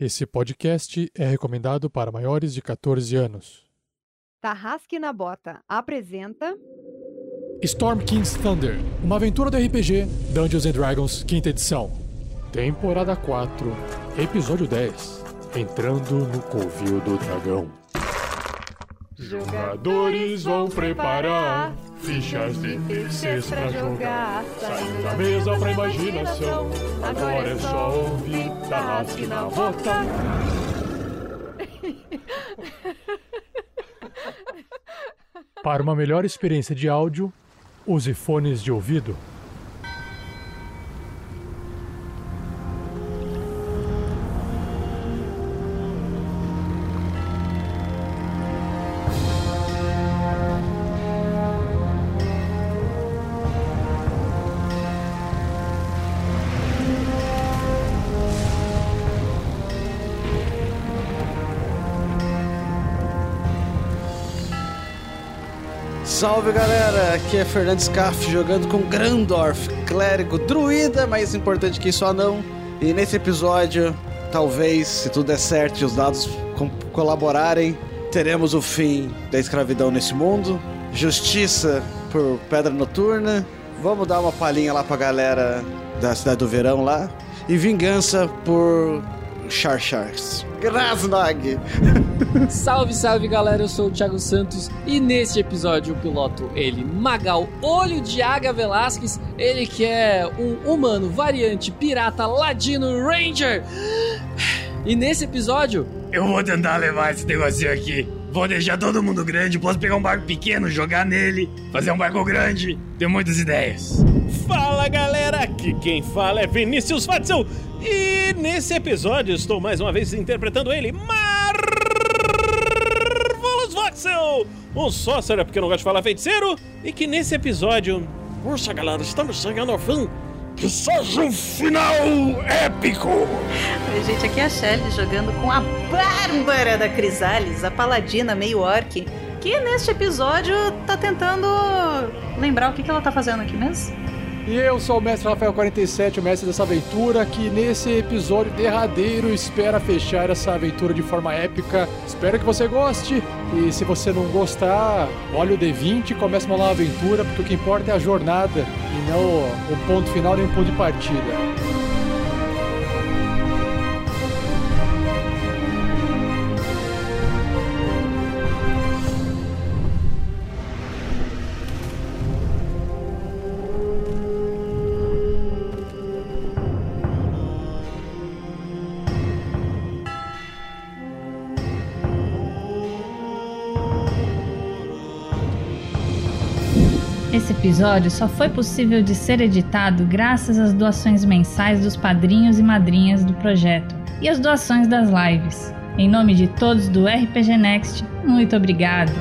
Esse podcast é recomendado para maiores de 14 anos. Tarrasque na Bota apresenta Storm King's Thunder, uma aventura do RPG Dungeons Dragons, quinta edição. Temporada 4, episódio 10. Entrando no Covil do Dragão. Jogadores vão preparar fichas de terceiros pra jogar. Saindo da mesa pra imaginação. Agora é só ouvir Tarrasque na Bota. Para uma melhor experiência de áudio, use fones de ouvido. Salve galera, aqui é Fernando Scaff jogando com Grandorf, clérigo druida, mais importante que isso anão. E nesse episódio, talvez, se tudo der certo e os dados colaborarem, teremos o fim da escravidão nesse mundo, justiça por pedra noturna, vamos dar uma palhinha lá pra galera da cidade do verão lá, e vingança por Charchars. Grasnog! Salve, salve galera, eu sou o Thiago Santos e neste episódio eu piloto ele, Magal Olho de Águia Velasquez, ele que é um humano variante pirata ladino ranger. E nesse episódio, Eu vou tentar levar esse negocinho aqui. Vou deixar todo mundo grande. Posso pegar um barco pequeno, jogar nele, fazer um barco grande. Tenho muitas ideias. Fala galera, aqui quem fala é Vinícius Fatzel e nesse episódio estou mais uma vez interpretando ele, Marvelous Voxel, um sócio porque não gosto de falar feiticeiro e que nesse episódio, poxa galera, estamos chegando ao fim. Que seja um final épico! Oi, gente, aqui é a Shelly jogando com a Bárbara da Crisales, a paladina meio orc, que neste episódio tá tentando lembrar o que, que ela tá fazendo aqui mesmo. E eu sou o mestre Rafael 47, o mestre dessa aventura, que nesse episódio derradeiro espera fechar essa aventura de forma épica. Espero que você goste. E se você não gostar, olha o D20 e comece uma nova aventura, porque o que importa é a jornada e não o ponto final nem o ponto de partida. Episódio só foi possível de ser editado graças às doações mensais dos padrinhos e madrinhas do projeto e às doações das lives. Em nome de todos do RPG Next, muito obrigado!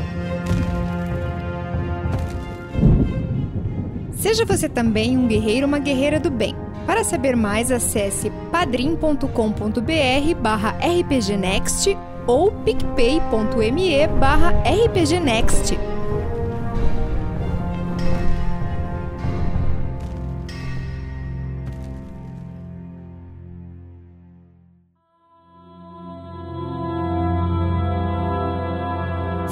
Seja você também um guerreiro ou uma guerreira do bem. Para saber mais, acesse padrim.com.br barra rpgnext ou picpay.me barra rpgnext.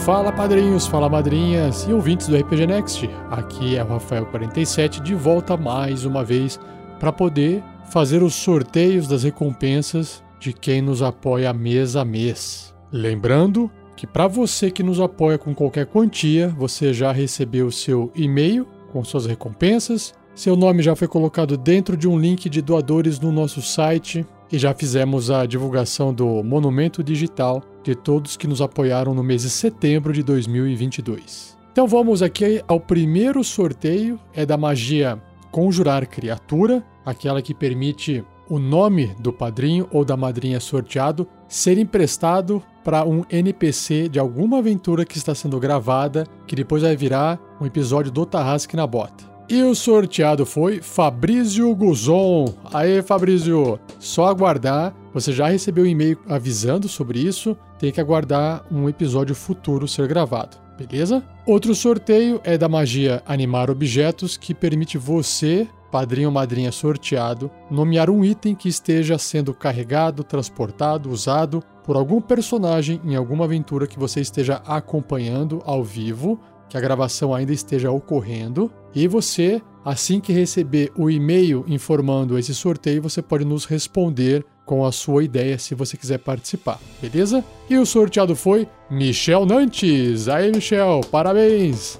Fala padrinhos, fala madrinhas e ouvintes do RPG Next. Aqui é o Rafael47 de volta mais uma vez para poder fazer os sorteios das recompensas de quem nos apoia mês a mês. Lembrando que para você que nos apoia com qualquer quantia, você já recebeu seu e-mail com suas recompensas, seu nome já foi colocado dentro de um link de doadores no nosso site e já fizemos a divulgação do monumento digital de todos que nos apoiaram no mês de setembro de 2022. Então vamos aqui ao primeiro sorteio, é da magia Conjurar Criatura, aquela que permite o nome do padrinho ou da madrinha sorteado ser emprestado para um NPC de alguma aventura que está sendo gravada, que depois vai virar um episódio do Tarrasque na Bota. E o sorteado foi Fabrício Guzon. Aê, Fabrício! Só aguardar. Você já recebeu um e-mail avisando sobre isso. Tem que aguardar um episódio futuro ser gravado. Beleza? Outro sorteio é da magia Animar Objetos, que permite você padrinho ou madrinha sorteado nomear um item que esteja sendo carregado, transportado, usado por algum personagem em alguma aventura que você esteja acompanhando ao vivo, que a gravação ainda esteja ocorrendo, e você, assim que receber o e-mail informando esse sorteio, você pode nos responder com a sua ideia se você quiser participar, beleza? E o sorteado foi Michel Nantes. Aí, Michel, parabéns!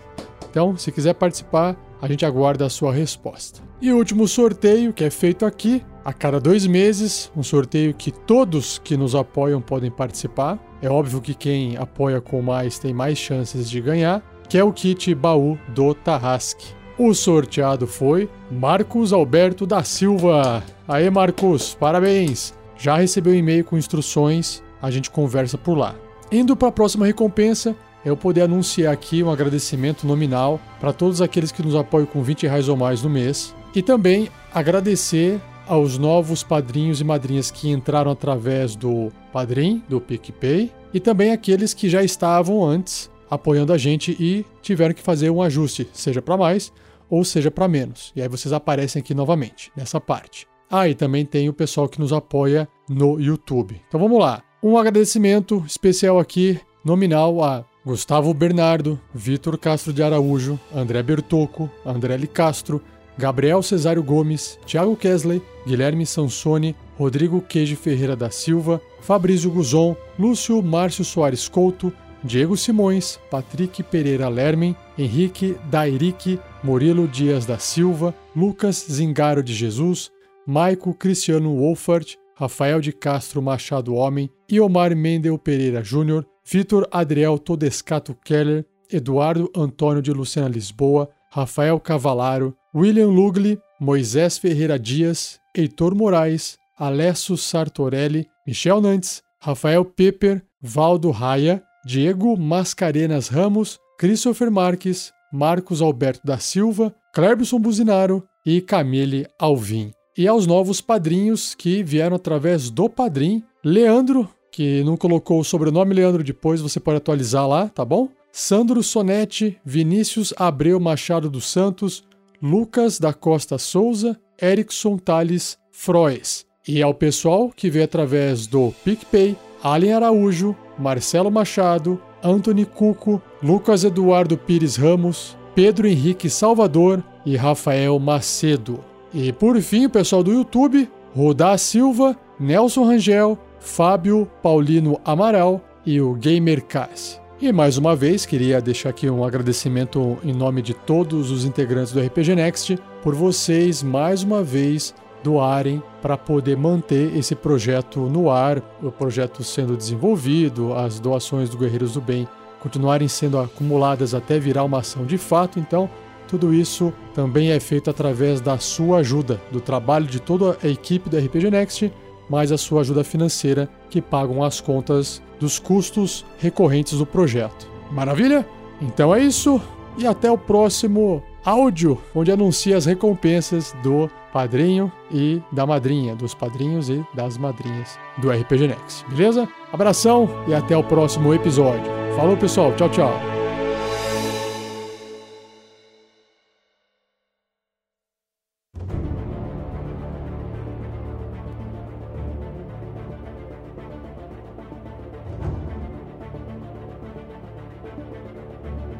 Então, se quiser participar, a gente aguarda a sua resposta. E o último sorteio que é feito aqui, a cada dois meses, um sorteio que todos que nos apoiam podem participar. É óbvio que quem apoia com mais tem mais chances de ganhar, que é o kit baú do Tarrasque. O sorteado foi Marcos Alberto da Silva. Aê, Marcos, parabéns! Já recebeu um e-mail com instruções, a gente conversa por lá. Indo para a próxima recompensa, eu poder anunciar aqui um agradecimento nominal para todos aqueles que nos apoiam com 20 reais ou mais no mês. E também agradecer aos novos padrinhos e madrinhas que entraram através do Padrim, do PicPay, e também aqueles que já estavam antes apoiando a gente e tiveram que fazer um ajuste, seja para mais ou seja para menos. E aí vocês aparecem aqui novamente, nessa parte. Ah, e também tem o pessoal que nos apoia no YouTube. Então vamos lá. Um agradecimento especial aqui, nominal a Gustavo Bernardo, Vitor Castro de Araújo, André Bertocco, André Li Castro, Gabriel Cesário Gomes, Thiago Kesley, Guilherme Sansoni, Rodrigo Queijo Ferreira da Silva, Fabrício Guzon, Lúcio Márcio Soares Couto, Diego Simões, Patrick Pereira Lermen, Henrique Dairique, Murilo Dias da Silva, Lucas Zingaro de Jesus, Maico Cristiano Wolfert, Rafael de Castro Machado Homem, Iomar Mendel Pereira Júnior, Vitor Adriel Todescato Keller, Eduardo Antônio de Luciana Lisboa, Rafael Cavalaro, William Lugli, Moisés Ferreira Dias, Heitor Moraes, Alessio Sartorelli, Michel Nantes, Rafael Pepper, Valdo Raia, Diego Mascarenas Ramos, Christopher Marques, Marcos Alberto da Silva, Cleberson Buzinaro e Camille Alvim. E aos novos padrinhos que vieram através do padrim, Leandro, que não colocou o sobrenome Leandro depois, você pode atualizar lá, tá bom? Sandro Sonetti, Vinícius Abreu Machado dos Santos, Lucas da Costa Souza, Erickson Tales Froes. E ao pessoal que veio através do PicPay, Allen Araújo, Marcelo Machado, Anthony Cuco, Lucas Eduardo Pires Ramos, Pedro Henrique Salvador e Rafael Macedo. E por fim, o pessoal do YouTube, Rodá Silva, Nelson Rangel, Fábio Paulino Amaral e o Gamer Cass. E mais uma vez, queria deixar aqui um agradecimento em nome de todos os integrantes do RPG Next por vocês mais uma vez doarem para poder manter esse projeto no ar, o projeto sendo desenvolvido, as doações do Guerreiros do Bem continuarem sendo acumuladas até virar uma ação de fato. Então, tudo isso também é feito através da sua ajuda, do trabalho de toda a equipe do RPG Next, mais a sua ajuda financeira que pagam as contas dos custos recorrentes do projeto. Maravilha? Então é isso e até o próximo áudio, onde anuncia as recompensas do padrinho e da madrinha, dos padrinhos e das madrinhas do RPG Next. Beleza? Abração e até o próximo episódio. Falou, pessoal. Tchau, tchau.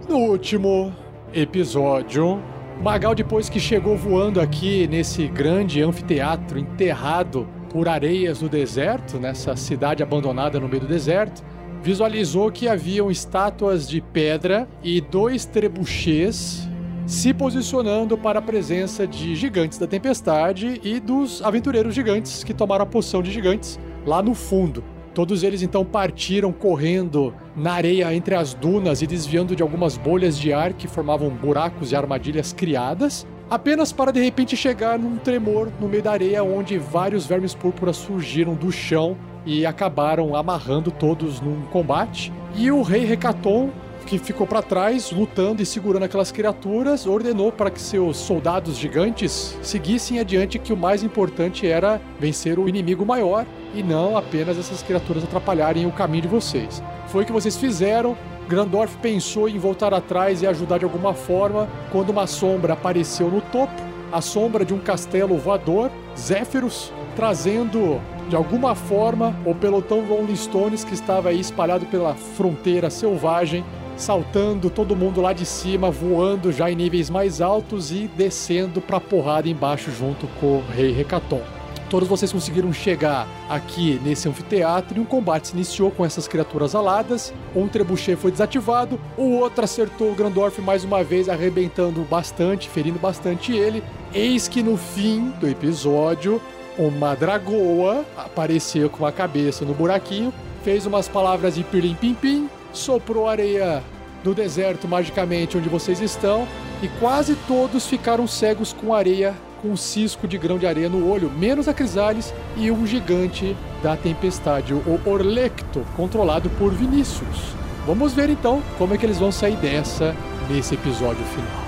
No último episódio, Magal, depois que chegou voando aqui nesse grande anfiteatro enterrado por areias do deserto, nessa cidade abandonada no meio do deserto, visualizou que haviam estátuas de pedra e dois trebuchês se posicionando para a presença de gigantes da tempestade e dos aventureiros gigantes que tomaram a poção de gigantes lá no fundo. Todos eles então partiram correndo na areia entre as dunas e desviando de algumas bolhas de ar que formavam buracos e armadilhas criadas, apenas para de repente chegar num tremor no meio da areia onde vários vermes púrpuras surgiram do chão e acabaram amarrando todos num combate. E o rei Recaton que ficou para trás, lutando e segurando aquelas criaturas, ordenou para que seus soldados gigantes seguissem adiante que o mais importante era vencer o inimigo maior e não apenas essas criaturas atrapalharem o caminho de vocês. Foi o que vocês fizeram. Grandorf pensou em voltar atrás e ajudar de alguma forma quando uma sombra apareceu no topo a sombra de um castelo voador, Zéfiros, trazendo de alguma forma o pelotão Rolling Stones que estava aí espalhado pela fronteira selvagem, saltando todo mundo lá de cima, voando já em níveis mais altos e descendo pra porrada embaixo junto com o Rei Recaton. Todos vocês conseguiram chegar aqui nesse anfiteatro e um combate se iniciou com essas criaturas aladas. Um trebuchet foi desativado, o outro acertou o Grandorf mais uma vez, arrebentando bastante, ferindo bastante ele. Eis que no fim do episódio, uma dragoa apareceu com a cabeça no buraquinho, fez umas palavras de pirlim-pim-pim, soprou areia no deserto magicamente onde vocês estão e quase todos ficaram cegos com areia com um cisco de grão de areia no olho, menos a Crisales e um gigante da tempestade, o Orlecto, controlado por Vinícius. Vamos ver então como é que eles vão sair dessa nesse episódio final.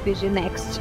RPG Next.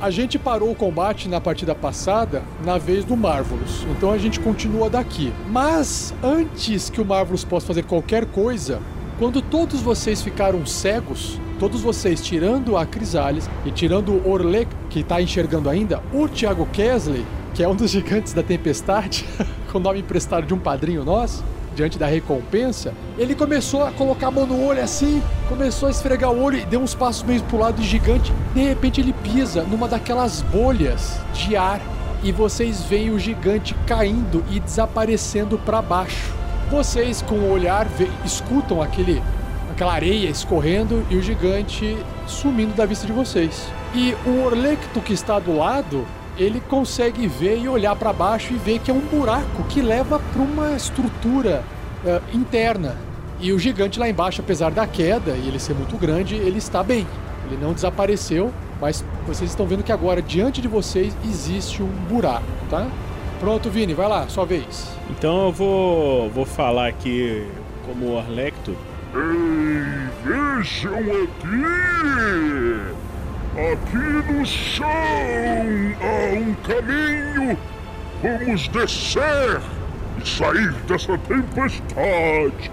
A gente parou o combate na partida passada na vez do Marvelous, então a gente continua daqui. Mas antes que o Marvelous possa fazer qualquer coisa, quando todos vocês ficaram cegos, todos vocês tirando a Crisales e tirando o Orlek, que tá enxergando ainda, o Thiago Kesley, que é um dos gigantes da tempestade, com o nome emprestado de um padrinho nosso, diante da recompensa, ele começou a colocar a mão no olho assim, começou a esfregar o olho e deu uns passos meio pro lado gigante. De repente ele pisa numa daquelas bolhas de ar e vocês veem o gigante caindo e desaparecendo para baixo. Vocês com o olhar escutam aquele aquela areia escorrendo e o gigante sumindo da vista de vocês. E o Orlecto que está do lado, ele consegue ver e olhar para baixo e ver que é um buraco que leva para uma estrutura eh, interna. E o gigante lá embaixo, apesar da queda e ele ser muito grande, ele está bem. Ele não desapareceu, mas vocês estão vendo que agora diante de vocês existe um buraco, tá? Pronto, Vini, vai lá, sua vez. Então eu vou, vou falar aqui como Orlecto. Ei, vejam aqui! Aqui no chão há um caminho. Vamos descer e sair dessa tempestade.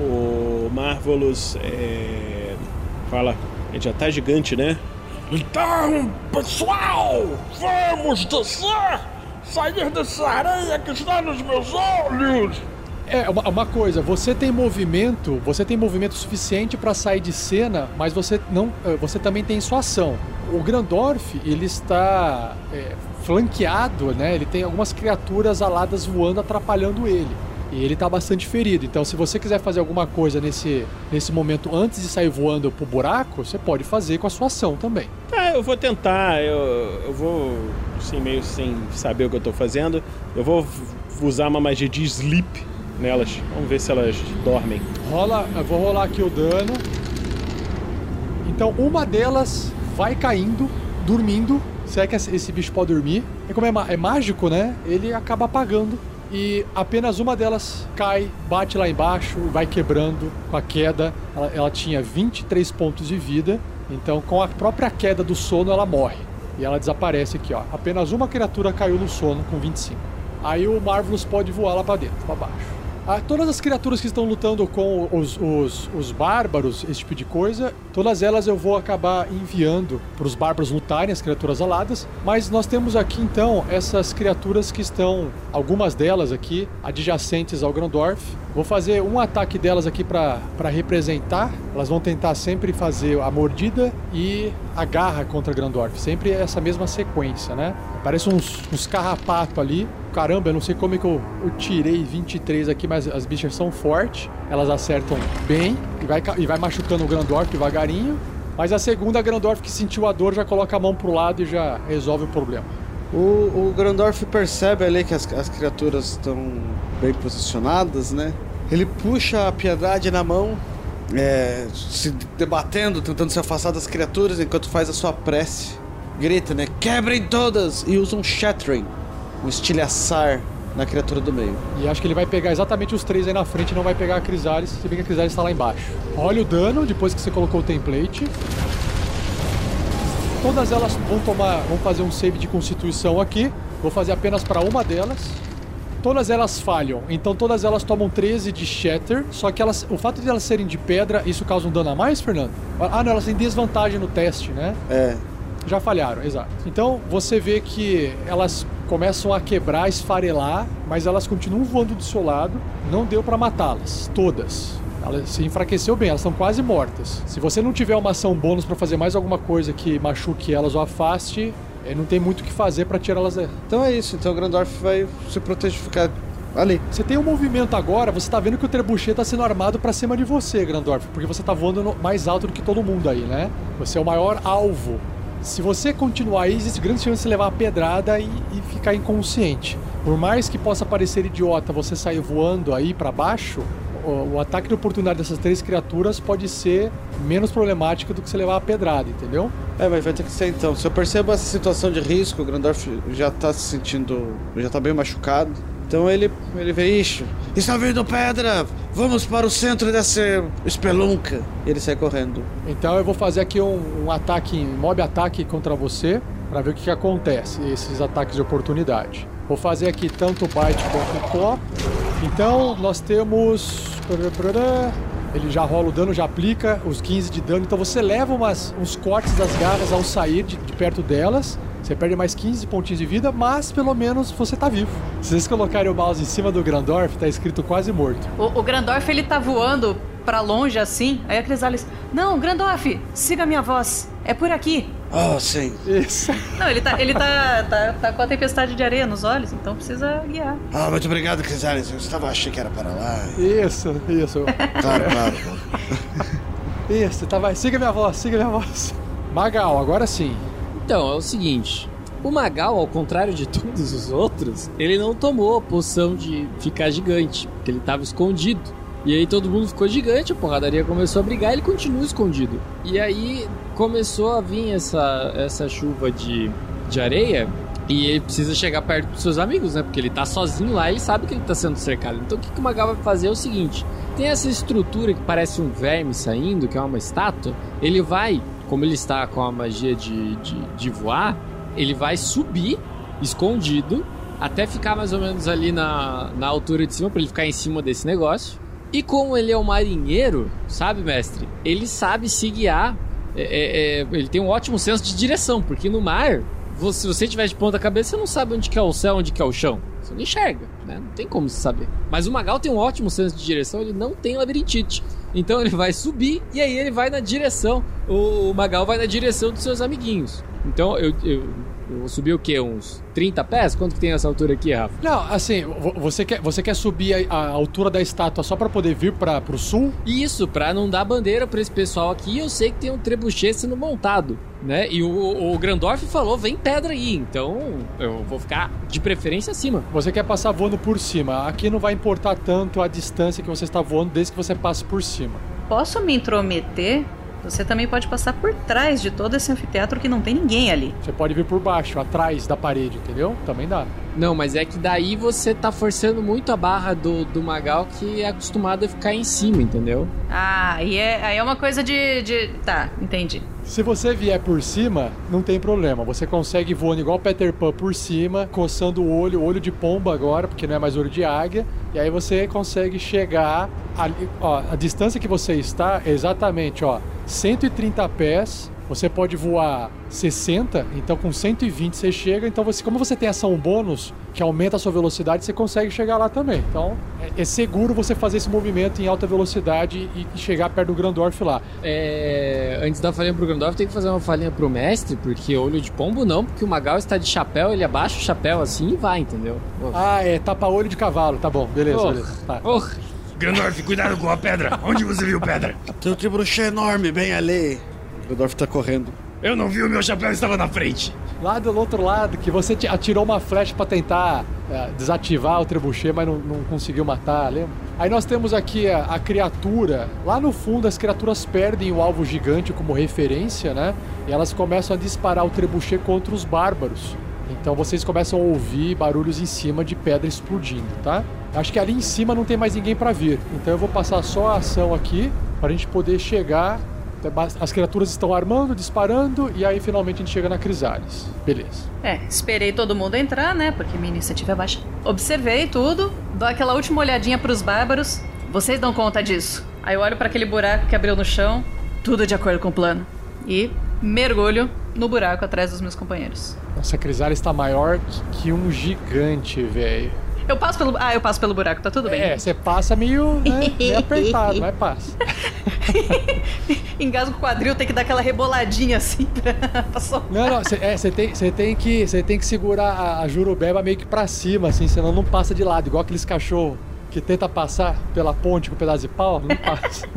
O Marvelous é. Fala. Ele já tá gigante, né? Então, pessoal, vamos descer! Sair dessa areia que está nos meus olhos! É, uma, uma coisa, você tem movimento, você tem movimento suficiente para sair de cena, mas você não, eh, você também tem sua ação. O Grandorf, ele está é, flanqueado, né? Ele tem algumas criaturas aladas voando atrapalhando ele. E ele tá bastante ferido. Então, se você quiser fazer alguma coisa nesse, nesse momento antes de sair voando pro buraco, você pode fazer com a sua ação também. Tá, eu vou tentar. Eu, eu vou, assim, meio sem saber o que eu tô fazendo. Eu vou usar uma magia de sleep nelas. Vamos ver se elas dormem. Rola, eu vou rolar aqui o dano. Então, uma delas vai caindo, dormindo. Se é que esse bicho pode dormir. E como é, é mágico, né? Ele acaba apagando. E apenas uma delas cai, bate lá embaixo, vai quebrando com a queda. Ela, ela tinha 23 pontos de vida. Então, com a própria queda do sono, ela morre. E ela desaparece aqui, ó. Apenas uma criatura caiu no sono com 25. Aí o Marvelous pode voar lá pra dentro, pra baixo. Ah, todas as criaturas que estão lutando com os, os, os bárbaros, esse tipo de coisa, todas elas eu vou acabar enviando para os bárbaros lutarem, as criaturas aladas. Mas nós temos aqui então essas criaturas que estão, algumas delas aqui, adjacentes ao Grandorf. Vou fazer um ataque delas aqui para representar. Elas vão tentar sempre fazer a mordida e a garra contra Grandorf. Sempre essa mesma sequência, né? Parece uns, uns carrapato ali. Caramba, eu não sei como é que eu, eu tirei 23 aqui, mas as bichas são fortes. Elas acertam bem e vai, e vai machucando o Grandorf devagarinho. Mas a segunda, a Grandorf que sentiu a dor, já coloca a mão pro lado e já resolve o problema. O, o Grandorf percebe ali que as, as criaturas estão bem posicionadas, né? Ele puxa a piedade na mão, é, se debatendo, tentando se afastar das criaturas enquanto faz a sua prece. Grita, né? Quebrem todas! E usa um shattering, um estilhaçar na criatura do meio. E acho que ele vai pegar exatamente os três aí na frente e não vai pegar a Crisalis, se bem que a Crisalis está lá embaixo. Olha o dano depois que você colocou o template. Todas elas vão tomar, vão fazer um save de constituição aqui. Vou fazer apenas para uma delas. Todas elas falham, então todas elas tomam 13 de Shatter, só que elas, o fato de elas serem de pedra, isso causa um dano a mais, Fernando? Ah, não, elas têm desvantagem no teste, né? É. Já falharam, exato. Então você vê que elas começam a quebrar, esfarelar, mas elas continuam voando do seu lado. Não deu para matá-las, todas. Ela se enfraqueceu bem, elas estão quase mortas. Se você não tiver uma ação bônus para fazer mais alguma coisa que machuque elas ou afaste, eh, não tem muito o que fazer para tirá-las dela. Então é isso, então o Grandorf vai se proteger, ficar ali. Você tem um movimento agora, você tá vendo que o trebuchet tá sendo armado para cima de você, Grandorf, porque você tá voando no- mais alto do que todo mundo aí, né? Você é o maior alvo. Se você continuar aí, existe grande chance de levar uma pedrada e, e ficar inconsciente. Por mais que possa parecer idiota você sair voando aí para baixo, o, o ataque de oportunidade dessas três criaturas pode ser menos problemático do que você levar a pedrada, entendeu? É, mas vai ter que ser então. Se eu percebo essa situação de risco, o Grandorf já tá se sentindo. já tá bem machucado. Então ele, ele vê, ixi, está vindo pedra! Vamos para o centro dessa espelunca! E ele sai correndo. Então eu vou fazer aqui um, um ataque, um mob ataque contra você, para ver o que, que acontece, esses ataques de oportunidade. Vou fazer aqui tanto bite quanto claw. Então nós temos. Ele já rola o dano, já aplica os 15 de dano. Então você leva umas, uns cortes das garras ao sair de, de perto delas. Você perde mais 15 pontinhos de vida, mas pelo menos você tá vivo. Se vocês colocarem o mouse em cima do Grandorf, tá escrito quase morto. O, o Grandorf, ele tá voando pra longe assim. Aí a Crisalis, não, Grandorf, siga a minha voz. É por aqui. Oh, sim. Isso. Não, ele tá, ele tá, tá, tá com a tempestade de areia nos olhos, então precisa guiar. Ah, muito obrigado, Crisales. Eu estava achei que era para lá. Isso, isso. Claro, claro. Isso, tá, vai. Siga minha voz, siga minha voz. Magal, agora sim. Então, é o seguinte. O Magal, ao contrário de todos os outros, ele não tomou a poção de ficar gigante, porque ele tava escondido. E aí todo mundo ficou gigante, a porradaria começou a brigar e ele continua escondido. E aí começou a vir essa, essa chuva de, de areia e ele precisa chegar perto dos seus amigos, né? Porque ele tá sozinho lá e ele sabe que ele tá sendo cercado. Então o que, que o Magal vai fazer é o seguinte: tem essa estrutura que parece um verme saindo, que é uma estátua. Ele vai, como ele está com a magia de, de, de voar, ele vai subir escondido até ficar mais ou menos ali na, na altura de cima, para ele ficar em cima desse negócio. E como ele é um marinheiro, sabe, mestre? Ele sabe se guiar. é, é, é, ele tem um ótimo senso de direção, porque no mar, se você estiver de ponta cabeça, você não sabe onde que é o céu, onde que é o chão. Você não enxerga, né? Não tem como se saber. Mas o Magal tem um ótimo senso de direção, ele não tem labirintite. Então ele vai subir e aí ele vai na direção. O, Magal vai na direção dos seus amiguinhos. Então eu, eu, eu vou subir o quê? Uns 30 pés? Quanto que tem essa altura aqui, Rafa? Não, assim, vo- você quer, você quer subir a, a altura da estátua só pra poder vir para pro sul? Isso, pra não dar bandeira pra esse pessoal aqui, eu sei que tem um trebuchet sendo montado, né? E o, o Grandorf falou, vem pedra aí, então eu vou ficar de preferência acima. Você quer passar voando por cima. Aqui não vai importar tanto a distância que você está voando desde que você passe por cima. Posso me intrometer? Você também pode passar por trás de todo esse anfiteatro que não tem ninguém ali. Você pode vir por baixo, atrás da parede, entendeu? Também dá. Não, mas é que daí você tá forçando muito a barra do, do Magal, que é acostumado a ficar em cima, entendeu? Ah, e é, aí é uma coisa de, de. Tá, entendi. Se você vier por cima, não tem problema. Você consegue voando igual Peter Pan por cima, coçando o olho, olho de pomba agora, porque não é mais olho de águia. E aí você consegue chegar ali, ó, a distância que você está é exatamente, ó, 130 pés. Você pode voar 60, então com 120 você chega. Então, você, como você tem ação bônus que aumenta a sua velocidade, você consegue chegar lá também. Então, é, é seguro você fazer esse movimento em alta velocidade e, e chegar perto do Grandorf lá. É, antes da falinha pro Grandorf, tem que fazer uma falinha pro mestre, porque olho de pombo não, porque o Magal está de chapéu, ele abaixa o chapéu assim e vai, entendeu? Ah, é tapa-olho de cavalo, tá bom, beleza, Oh. beleza. Tá. Oh, Grandorf, cuidado com a pedra. Onde você viu pedra? Tem um bruxê enorme bem ali. O Grandorf tá correndo. Eu não vi, o meu chapéu estava na frente. Lá do outro lado, que você atirou uma flecha pra tentar é, desativar o trebuchet, mas não, não conseguiu matar, lembra? Aí nós temos aqui a, a criatura. Lá no fundo, as criaturas perdem o alvo gigante como referência, né? E elas começam a disparar o trebuchet contra os bárbaros. Então vocês começam a ouvir barulhos em cima de pedra explodindo, tá? Acho que ali em cima não tem mais ninguém pra vir. Então eu vou passar só a ação aqui pra gente poder chegar. As criaturas estão armando, disparando e aí finalmente a gente chega na Crisales. Beleza. É, esperei todo mundo entrar, né? Porque minha iniciativa é baixa. Observei tudo, dou aquela última olhadinha pros bárbaros. Vocês dão conta disso. Aí eu olho pra aquele buraco que abriu no chão, tudo de acordo com o plano. E mergulho no buraco atrás dos meus companheiros. Nossa, a Crisales está maior que um gigante, velho. Eu passo pelo. Ah, eu passo pelo buraco, tá tudo bem. É, você passa meio, né, meio apertado, mas passa. Engasgo o quadril, tem que dar aquela reboladinha assim pra, pra soltar. Não, não, você é, cê tem, cê tem, que, cê tem que segurar a, a jurubeba meio que pra cima, assim, senão não passa de lado, igual aqueles cachorros que tenta passar pela ponte com um pedaço de pau, não passa.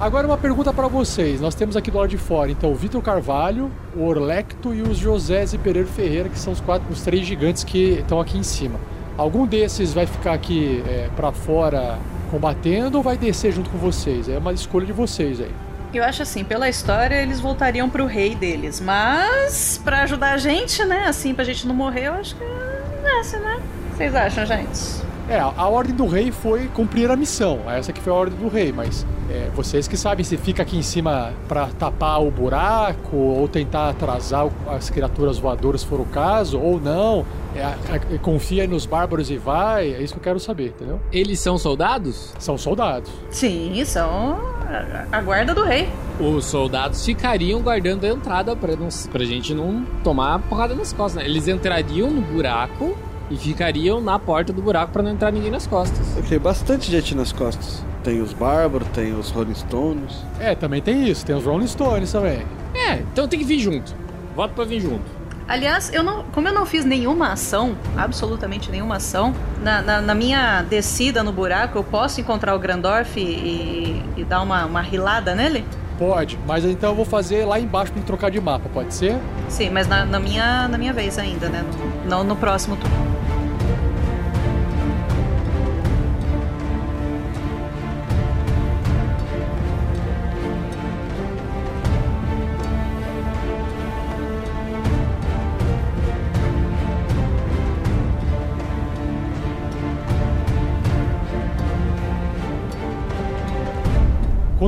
Agora uma pergunta pra vocês. Nós temos aqui do lado de fora, então, o Vitor Carvalho, o Orlecto e os José e Pereira Ferreira, que são os, quatro, os três gigantes que estão aqui em cima. Algum desses vai ficar aqui é, para fora combatendo ou vai descer junto com vocês? É uma escolha de vocês aí. Eu acho assim, pela história, eles voltariam pro rei deles. Mas, pra ajudar a gente, né? Assim, pra gente não morrer, eu acho que é essa, né? Vocês acham, gente? É, a, ordem do rei foi cumprir a missão. Essa que foi a ordem do rei, mas é, vocês que sabem se fica aqui em cima pra tapar o buraco ou tentar atrasar as criaturas voadoras, se for o caso, ou não. É, a- confia nos bárbaros e vai. É isso que eu quero saber, entendeu? Eles são soldados? São soldados. Sim, são a, a guarda do rei. Os soldados ficariam guardando a entrada pra, não, pra gente não tomar porrada nas costas, né? Eles entrariam no buraco e ficariam na porta do buraco pra não entrar ninguém nas costas. Tem bastante gente nas costas. Tem os bárbaros, tem os Rolling Stones. É, também tem isso. Tem os Rolling Stones também. É, então tem que vir junto. Voto pra vir junto. Aliás, eu não, como eu não fiz nenhuma ação, absolutamente nenhuma ação, na, na, na minha descida no buraco, eu posso encontrar o Grandorf e, e dar uma, uma rilada nele? Pode, mas então eu vou fazer lá embaixo pra trocar de mapa, pode ser? Sim, mas na, na minha, na minha vez ainda, né? Não no próximo turno.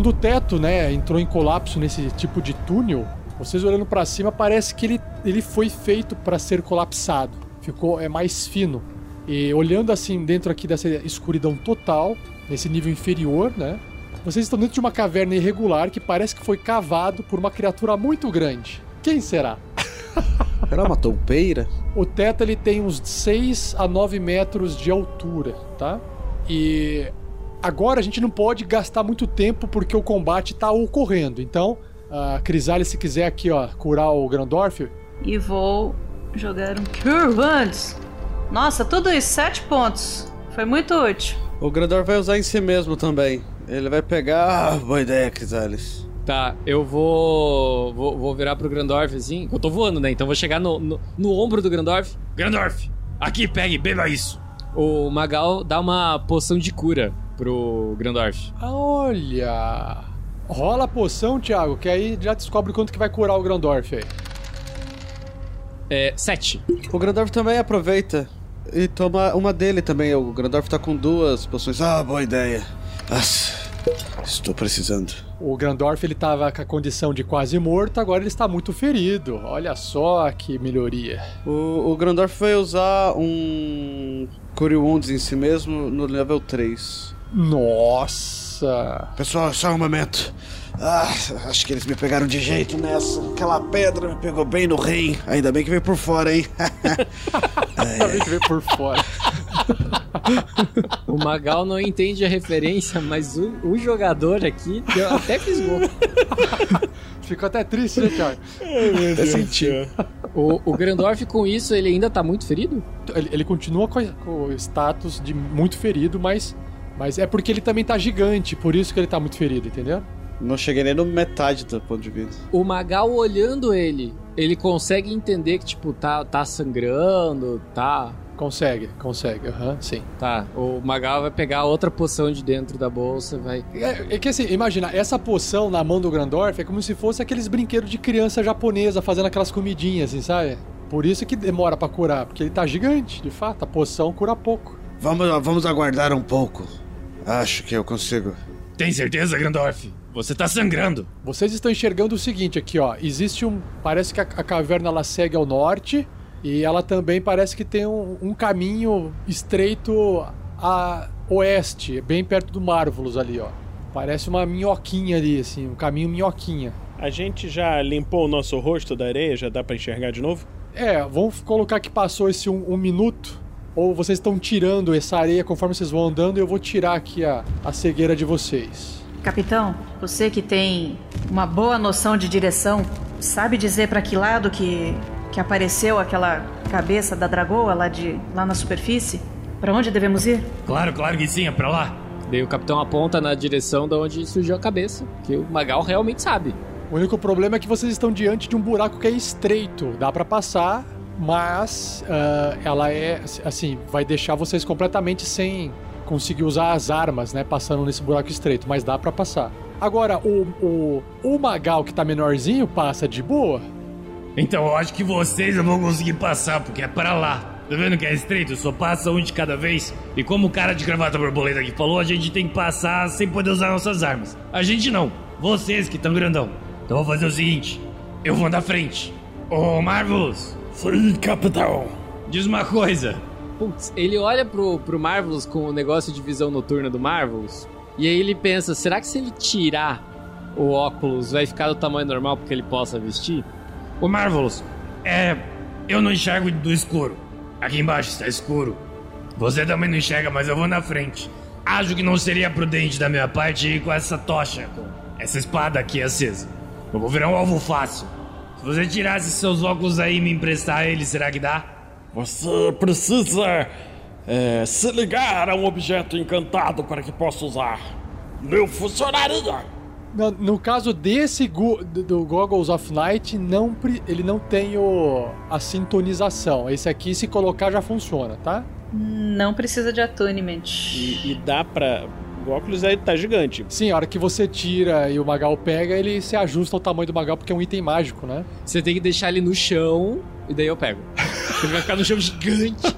Quando o teto, né, entrou em colapso nesse tipo de túnel, vocês olhando pra cima parece que ele, ele foi feito para ser colapsado. Ficou é mais fino. E olhando assim dentro aqui dessa escuridão total, nesse nível inferior, né? Vocês estão dentro de uma caverna irregular que parece que foi cavado por uma criatura muito grande. Quem será? Será uma toupeira? O teto ele tem uns 6 a 9 metros de altura, tá? E agora a gente não pode gastar muito tempo porque o combate tá ocorrendo. Então, a Crisale, se quiser aqui, ó, curar o Grandorf, E vou jogar um Cure antes. Nossa, tudo isso, sete pontos. Foi muito útil. O Grandor vai usar em si mesmo também. Ele vai pegar. Ah, boa ideia, Crisales. Tá, eu vou, vou. Vou virar pro Grandorf assim. Eu tô voando, né? Então vou chegar no, no, no ombro do Grandorf. Grandorf, aqui, pegue, beba isso. O Magal dá uma poção de cura pro Grandorf. olha. Rola a poção, Thiago, que aí já descobre quanto que vai curar o Grandorf aí. É. Sete. O Grandorf também aproveita e toma uma dele também. O Grandorf tá com duas poções. Ah, boa ideia. Nossa, estou precisando. O Grandorf ele tava com a condição de quase morto, agora ele está muito ferido. Olha só que melhoria. O, o Grandorf vai usar um Cure Wounds em si mesmo no level 3. Nossa! Pessoal, só um momento. Ah, acho que eles me pegaram de jeito nessa. Aquela pedra me pegou bem no rim. Ainda bem que veio por fora, hein? Ainda bem que veio por fora. O Magal não entende a referência, mas o, o jogador aqui deu, até fisgou. Ficou até triste, né, Thiago? Até senti. O, o Grandorf, com isso, ele ainda tá muito ferido? Ele, ele continua com, com o status de muito ferido, mas, mas é porque ele também tá gigante, por isso que ele tá muito ferido, entendeu? Não cheguei nem no metade do ponto de vida. O Magal olhando ele, ele consegue entender que, tipo, tá, tá sangrando, tá. Consegue, consegue, aham, sim. Tá. O Magal vai pegar outra poção de dentro da bolsa, vai. É, é que assim, imagina, essa poção na mão do Grandorf é como se fosse aqueles brinquedos de criança japonesa fazendo aquelas comidinhas, assim, sabe? Por isso que demora pra curar, porque ele tá gigante, de fato, a poção cura pouco. Vamos, vamos aguardar um pouco. Acho que eu consigo. Tem certeza, Grandorf? Você tá sangrando. Vocês estão enxergando o seguinte aqui, ó. Existe um. Parece que a, a caverna ela segue ao norte. E ela também parece que tem um, um caminho estreito a oeste, bem perto do Marvelous ali, ó. Parece uma minhoquinha ali, assim, um caminho minhoquinha. A gente já limpou o nosso rosto da areia? Já dá pra enxergar de novo? É, vamos colocar que passou esse um, um minuto. Ou vocês estão tirando essa areia conforme vocês vão andando e eu vou tirar aqui a, a cegueira de vocês. Capitão, você que tem uma boa noção de direção, sabe dizer pra que lado que, que apareceu aquela cabeça da dragoa lá, de, lá na superfície? Pra onde devemos ir? Claro, claro que sim, é pra lá. Daí o capitão aponta na direção de onde surgiu a cabeça, que o Magal realmente sabe. O único problema é que vocês estão diante de um buraco que é estreito. Dá pra passar, mas ah, ela é, assim, vai deixar vocês completamente sem conseguir usar as armas, né? Passando nesse buraco estreito, mas dá pra passar. Agora, o, o, o Magal que tá menorzinho passa de boa. Então eu acho que vocês não vão conseguir passar, porque é pra lá. Tá vendo que é estreito? Só passa um de cada vez. E como o cara de gravata borboleta aqui falou, a gente tem que passar sem poder usar nossas armas. A gente não. Vocês que estão grandão. Então vou fazer o seguinte: eu vou na frente. Ô Marvels, Sim, capitão. diz uma coisa. Putz, ele olha pro, pro Marvelous com o negócio de visão noturna do Marvelous. E aí ele pensa: será que se ele tirar o óculos vai ficar do tamanho normal porque ele possa vestir? Ô Marvelous, é. Eu não enxergo do escuro. Aqui embaixo está escuro. Você também não enxerga, mas eu vou na frente. Acho que não seria prudente da minha parte ir com essa tocha, com essa espada aqui acesa. Eu vou virar um alvo fácil. Se você tirasse seus óculos aí e me emprestar eles, será que dá? Você precisa é, se ligar a um objeto encantado para que possa usar. Não funcionaria. No, no caso desse gu- do, do Goggles of Night, não, ele não tem o, a sintonização. Esse aqui, se colocar, já funciona, tá? Não precisa de attunement. E, e dá pra. O óculos aí tá gigante. Sim, a hora que você tira e o Magal pega, ele se ajusta ao tamanho do Magal, porque é um item mágico, né? Você tem que deixar ele no chão e daí eu pego. ele vai ficar no chão gigante.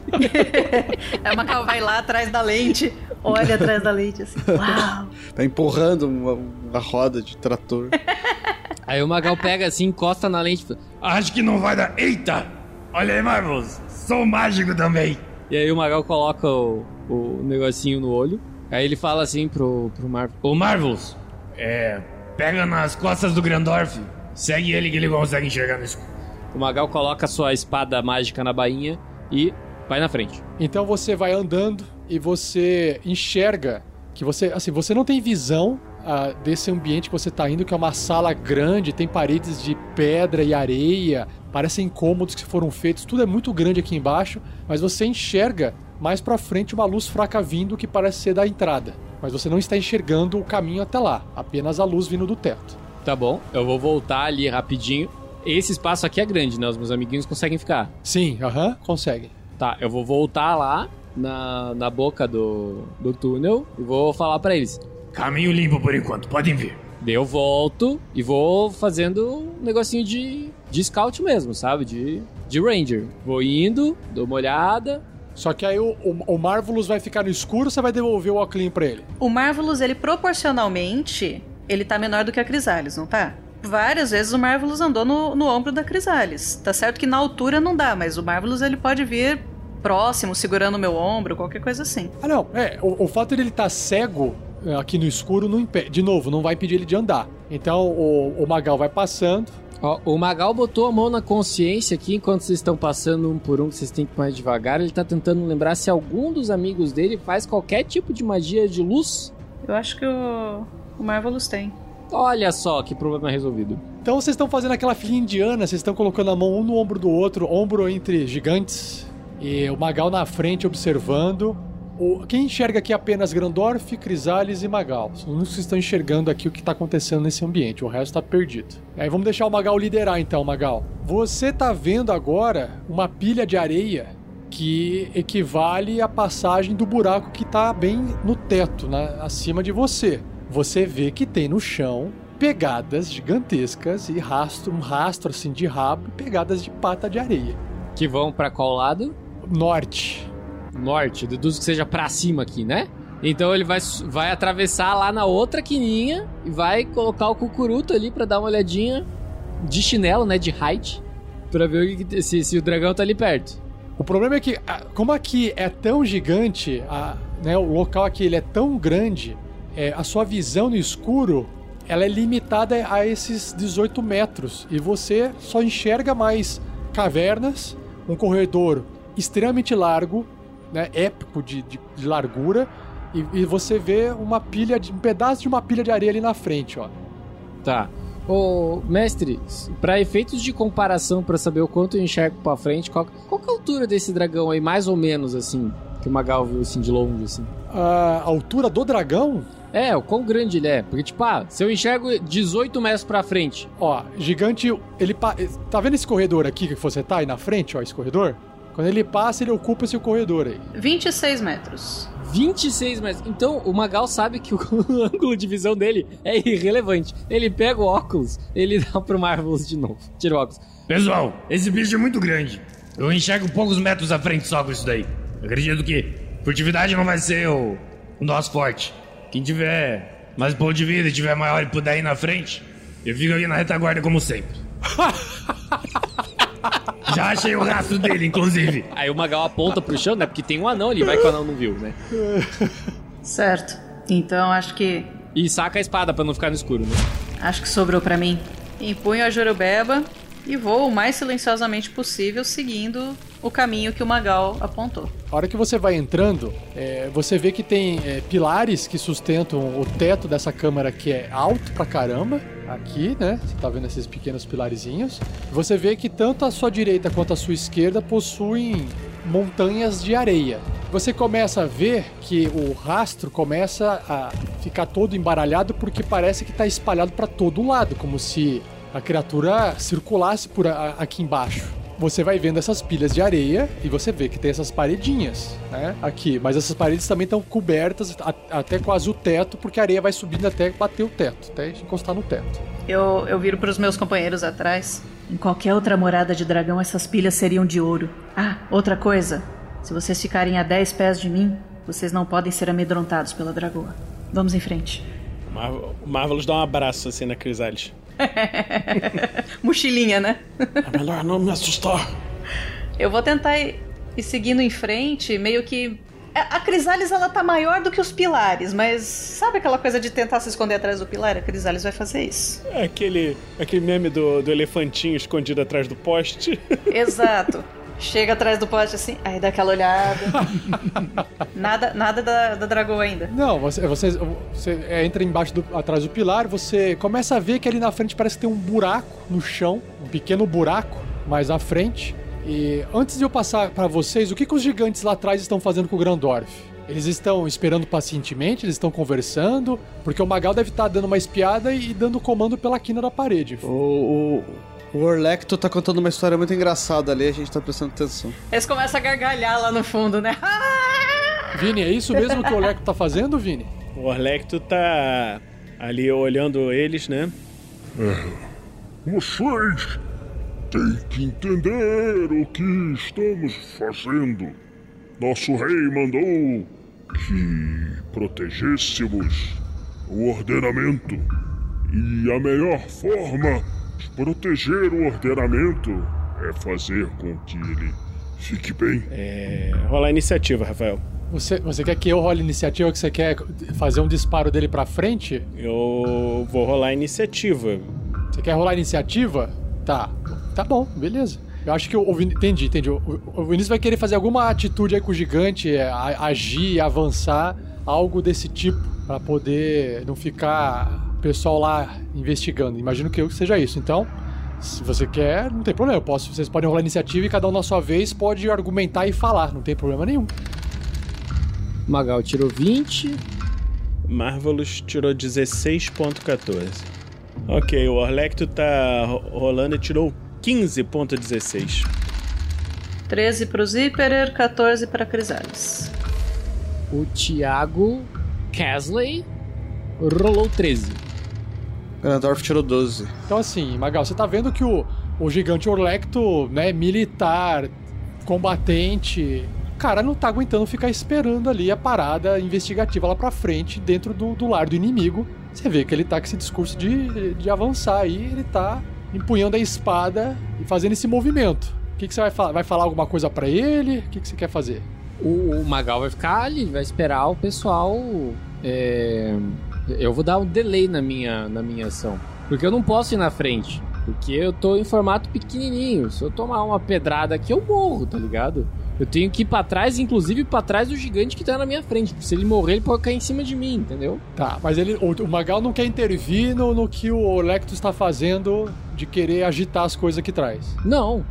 A Macau vai lá atrás da lente, olha atrás da lente assim. Uau! Tá empurrando uma, uma roda de trator. Aí o Magal pega assim, encosta na lente. e fala, Acho que não vai dar. Eita! Olha aí, Marvelous. Sou mágico também. E aí o Magal coloca o, o negocinho no olho. Aí ele fala assim pro, pro Marvel. Ô Marvelous, é. Pega nas costas do Grandorf. Segue ele que ele consegue enxergar no escuro. O Magal coloca sua espada mágica na bainha e vai na frente. Então você vai andando e você enxerga que você, assim, você não tem visão ah, desse ambiente que você tá indo, que é uma sala grande, tem paredes de pedra e areia, parecem cômodos que foram feitos, tudo é muito grande aqui embaixo, mas você enxerga mais pra frente uma luz fraca vindo que parece ser da entrada. Mas você não está enxergando o caminho até lá, apenas a luz vindo do teto. Tá bom, eu vou voltar ali rapidinho. Esse espaço aqui é grande, né? Os meus amiguinhos conseguem ficar. Sim, aham, consegue. Tá, eu vou voltar lá na, na boca do, do túnel e vou falar pra eles. Caminho limpo por enquanto, podem vir. Daí eu volto e vou fazendo um negocinho de, de scout mesmo, sabe? De, de ranger. Vou indo, dou uma olhada. Só que aí o, o, o Marvelous vai ficar no escuro, você vai devolver o óculos pra ele. O Marvelous, ele proporcionalmente, ele tá menor do que a Crisales, não tá? Várias vezes o Marvelous andou no, no ombro da Crisales. Tá certo que na altura não dá, mas o Marvelous ele pode vir próximo, segurando o meu ombro, qualquer coisa assim. Ah, não. É, o, o fato de ele estar cego é, aqui no escuro não impede. De novo, não vai impedir ele de andar. Então o, o Magal vai passando. Ó, o Magal botou a mão na consciência aqui enquanto vocês estão passando um por um, que vocês têm que ir mais devagar. Ele tá tentando lembrar se algum dos amigos dele faz qualquer tipo de magia de luz. Eu acho que o, o Marvelous tem. Olha só que problema resolvido. Então vocês estão fazendo aquela filha indiana, vocês estão colocando a mão um no ombro do outro, ombro entre gigantes. E o Magal na frente observando. O- quem enxerga aqui apenas Grandorf, Crisales e Magal. São os únicos que estão enxergando aqui o que está acontecendo nesse ambiente. O resto está perdido. Aí vamos deixar o Magal liderar então, Magal. Você tá vendo agora uma pilha de areia que equivale à passagem do buraco que tá bem no teto, na- acima de você. Você vê que tem no chão pegadas gigantescas e rastro, um rastro assim de rabo e pegadas de pata de areia. Que vão pra qual lado? Norte. Norte, deduzo que seja pra cima aqui, né? Então ele vai, vai atravessar lá na outra quininha e vai colocar o cucuruto ali pra dar uma olhadinha de chinelo, né? De height. Pra ver se, se o dragão tá ali perto. O problema é que, como aqui é tão gigante, a- né, o local aqui ele é tão grande, é, a sua visão no escuro ela é limitada a esses 18 metros. E você só enxerga mais cavernas, um corredor extremamente largo, né, épico de, de- de largura, e, e você vê uma pilha, de, um pedaço de uma pilha de areia ali na frente, ó. Tá. Ô, mestre, pra efeitos de comparação, pra saber o quanto eu enxergo pra frente, qual, qual que é a altura desse dragão aí, mais ou menos, assim? Que o Magal viu, assim, de longe, assim. A altura do dragão, É, o quão grande ele é. Porque, tipo, ah, se eu enxergo 18 metros pra frente, Ó, gigante, ele pa- tá vendo esse corredor aqui que você tá aí na frente, ó, esse corredor? Quando ele passa, ele ocupa esse corredor aí. 26 metros. 26 metros. Então, o Magal sabe que o ângulo de visão dele é irrelevante. Ele pega o óculos, ele dá pro Marvelous de novo. Tira o óculos. Pessoal, esse bicho é muito grande. Eu enxergo poucos metros à frente só com isso daí. Eu acredito que furtividade não vai ser o, o nosso forte. Quem tiver mais ponto de vida e tiver maior e puder ir na frente, eu fico aqui na retaguarda como sempre. Já achei o rastro dele, inclusive. Aí o Magal aponta pro chão, né? Porque tem um anão ali, vai que o anão não viu, né? Certo. Então acho que. E saca a espada pra não ficar no escuro, né? Acho que sobrou pra mim. Empunho a Jorubeba e vou o mais silenciosamente possível, seguindo o caminho que o Magal apontou. A hora que você vai entrando, é, você vê que tem é, pilares que sustentam o teto dessa câmara que é alto pra caramba. Aqui, né? Você tá vendo esses pequenos pilarezinhos. Você vê que tanto a sua direita quanto a sua esquerda possuem montanhas de areia. Você começa a ver que o rastro começa a ficar todo embaralhado porque parece que está espalhado para todo lado, como se a criatura circulasse por aqui embaixo. Você vai vendo essas pilhas de areia e você vê que tem essas paredinhas, né? Aqui, mas essas paredes também estão cobertas a- até quase o teto, porque a areia vai subindo até bater o teto, até encostar no teto. Eu, eu viro pros meus companheiros atrás. Em qualquer outra morada de dragão, essas pilhas seriam de ouro. Ah, outra coisa. Se vocês ficarem a 10 pés de mim, vocês não podem ser amedrontados pela dragoa. Vamos em frente. O Mar- Marvelous dá um abraço assim na Crisales. Mochilinha, né? É melhor não me assustar. Eu vou tentar ir, ir seguindo em frente, meio que. A a Crisales ela tá maior do que os pilares, mas sabe aquela coisa de tentar se esconder atrás do pilar? A Crisales vai fazer isso. É aquele, aquele meme do, do elefantinho escondido atrás do poste. Exato. Chega atrás do poste assim, aí dá aquela olhada. nada nada da, da dragoa ainda. Não, você, você, você entra embaixo do, atrás do pilar, você começa a ver que ali na frente parece que tem um buraco no chão, um pequeno buraco mais à frente. E antes de eu passar pra vocês, o que, que os gigantes lá atrás estão fazendo com o Grandorf? Eles estão esperando pacientemente, eles estão conversando, porque o Magal deve estar dando uma espiada e dando comando pela quina da parede. O, o, Orlecto tá contando uma história muito engraçada ali, a gente tá prestando atenção. Eles começam a gargalhar lá no fundo, né? Vini, é isso mesmo que o Oleco tá fazendo, Vini? O Orlecto tá ali olhando eles, né? Vocês têm que entender o que estamos fazendo. Nosso rei mandou que protegêssemos o ordenamento. E a melhor forma proteger o ordenamento é fazer com que ele fique bem. É, rolar a iniciativa, Rafael. Você, você quer que eu role iniciativa que você quer fazer um disparo dele pra frente? Eu vou rolar a iniciativa. Você quer rolar iniciativa? Tá. Tá bom, beleza. Eu acho que o, o Vini... Entendi, entendi. O, Vinícius vai querer fazer alguma atitude aí com o gigante, é, a- agir, avançar, algo desse tipo, pra poder não ficar pessoal lá investigando. Imagino que eu que seja isso. Então, se você quer, não tem problema. Eu posso, vocês podem rolar iniciativa e cada um na sua vez pode argumentar e falar. Não tem problema nenhum. Magal tirou 20. Marvelous tirou 16.14. Ok, o Orlecto tá ro- rolando e tirou 15.16. 13 pro Zipperer, 14 pra Crisales. O Thiago Casley rolou 13. Ganondorf tirou 12. Então, assim, Magal, você tá vendo que o, o gigante Orlecto, né, militar, combatente, o cara não tá aguentando ficar esperando ali a parada investigativa lá pra frente, dentro do, do lar do inimigo. Você vê que ele tá com esse discurso de, de avançar aí, ele tá empunhando a espada e fazendo esse movimento. O que, que você vai falar? Vai falar alguma coisa pra ele? O que, que você quer fazer? O, o Magal vai ficar ali, vai esperar o pessoal. é, Eu vou dar um delay na minha, na minha ação. Porque eu não posso ir na frente. Porque eu tô em formato pequenininho. Se eu tomar uma pedrada aqui, eu morro, tá ligado? Eu tenho que ir pra trás, inclusive pra trás do gigante que tá na minha frente. Se ele morrer, ele pode cair em cima de mim, entendeu? Tá, mas ele, o, Magal não quer intervir no, no que o Orlecto está fazendo de querer agitar as coisas aqui atrás. Não.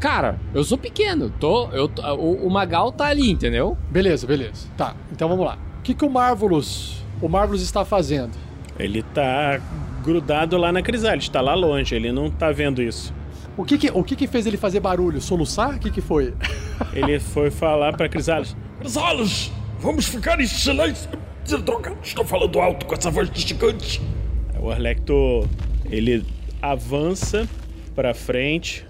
Cara, eu sou pequeno. Tô, eu, o, o Magal tá ali, entendeu? Beleza, beleza. Tá, então vamos lá. O que, que o Marvelous, o Marvelous está fazendo? Ele tá grudado lá na Crisales, tá lá longe, ele não tá vendo isso. O que que, o que que fez ele fazer barulho? Soluçar? O que que foi? Ele foi falar pra Crisales. Crisales, vamos ficar em silêncio. Droga, estou falando alto com essa voz de gigante. O Orlecto, ele avança pra frente,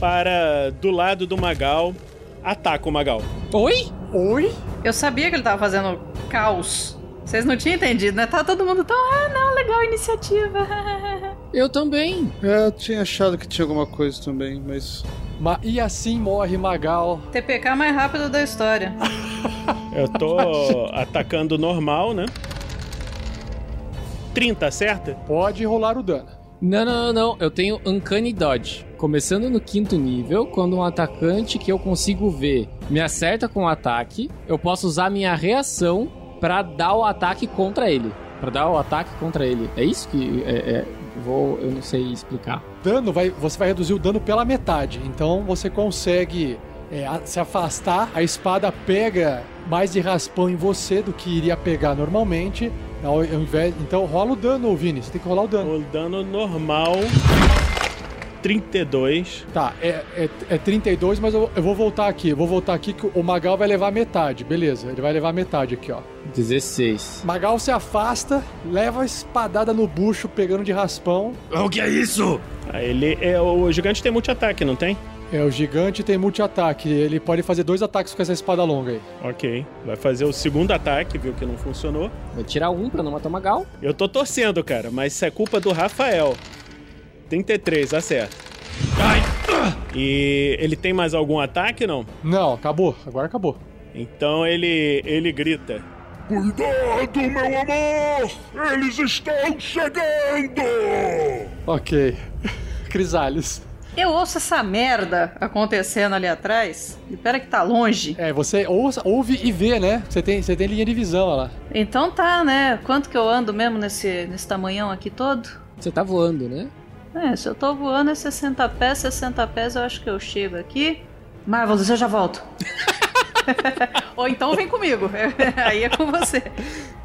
para do lado do Magal, ataca o Magal. Oi? Oi? Eu sabia que ele tava fazendo caos. Vocês não tinham entendido, né? Tá todo mundo tão. Ah, não, legal a iniciativa. Eu também. É, eu tinha achado que tinha alguma coisa também, mas. Ma- e assim morre Magal. TPK mais rápido da história. Eu tô atacando normal, né? 30, acerta? Pode rolar o dano. Não, não, não, não. Eu tenho Uncanny Dodge. Começando no quinto nível, quando um atacante que eu consigo ver me acerta com o ataque, eu posso usar minha reação pra dar o ataque contra ele. Pra dar o ataque contra ele. É isso que é, é- vou, eu não sei explicar. Dano vai, você vai reduzir o dano pela metade. Então você consegue é, a- se afastar. A espada pega mais de raspão em você do que iria pegar normalmente. Ao, ao invés, então rola o dano, Vini. Você tem que rolar o dano. O dano normal. 32. Tá, é, é, é 32, mas eu, eu vou voltar aqui. Eu vou voltar aqui que o Magal vai levar metade. Beleza, ele vai levar metade aqui, ó. 16. Magal se afasta, leva a espadada no bucho, pegando de raspão. O que é isso? Aí ele é o gigante tem multi-ataque, não tem? É, o gigante tem multi-ataque. Ele pode fazer dois ataques com essa espada longa aí. Ok. Vai fazer o segundo ataque, viu que não funcionou. Vou tirar um pra não matar o Magal. Eu tô torcendo, cara, mas isso é culpa do Rafael. 33, acerta. Ai, E ele tem mais algum ataque, não? Não, acabou. Agora acabou. Então ele ele grita. Cuidado, meu amor! Eles estão chegando! Ok. Crisales. Eu ouço essa merda acontecendo ali atrás. E pera que tá longe. É, você ouça, ouve e vê, né? Você tem, você tem linha de visão olha lá. Então tá, né? Quanto que eu ando mesmo nesse, nesse tamanhão aqui todo? Você tá voando, né? É, se eu tô voando é 60 pés, 60 pés eu acho que eu chego aqui. Marvelous, eu já volto. Ou então vem comigo. Aí é com você.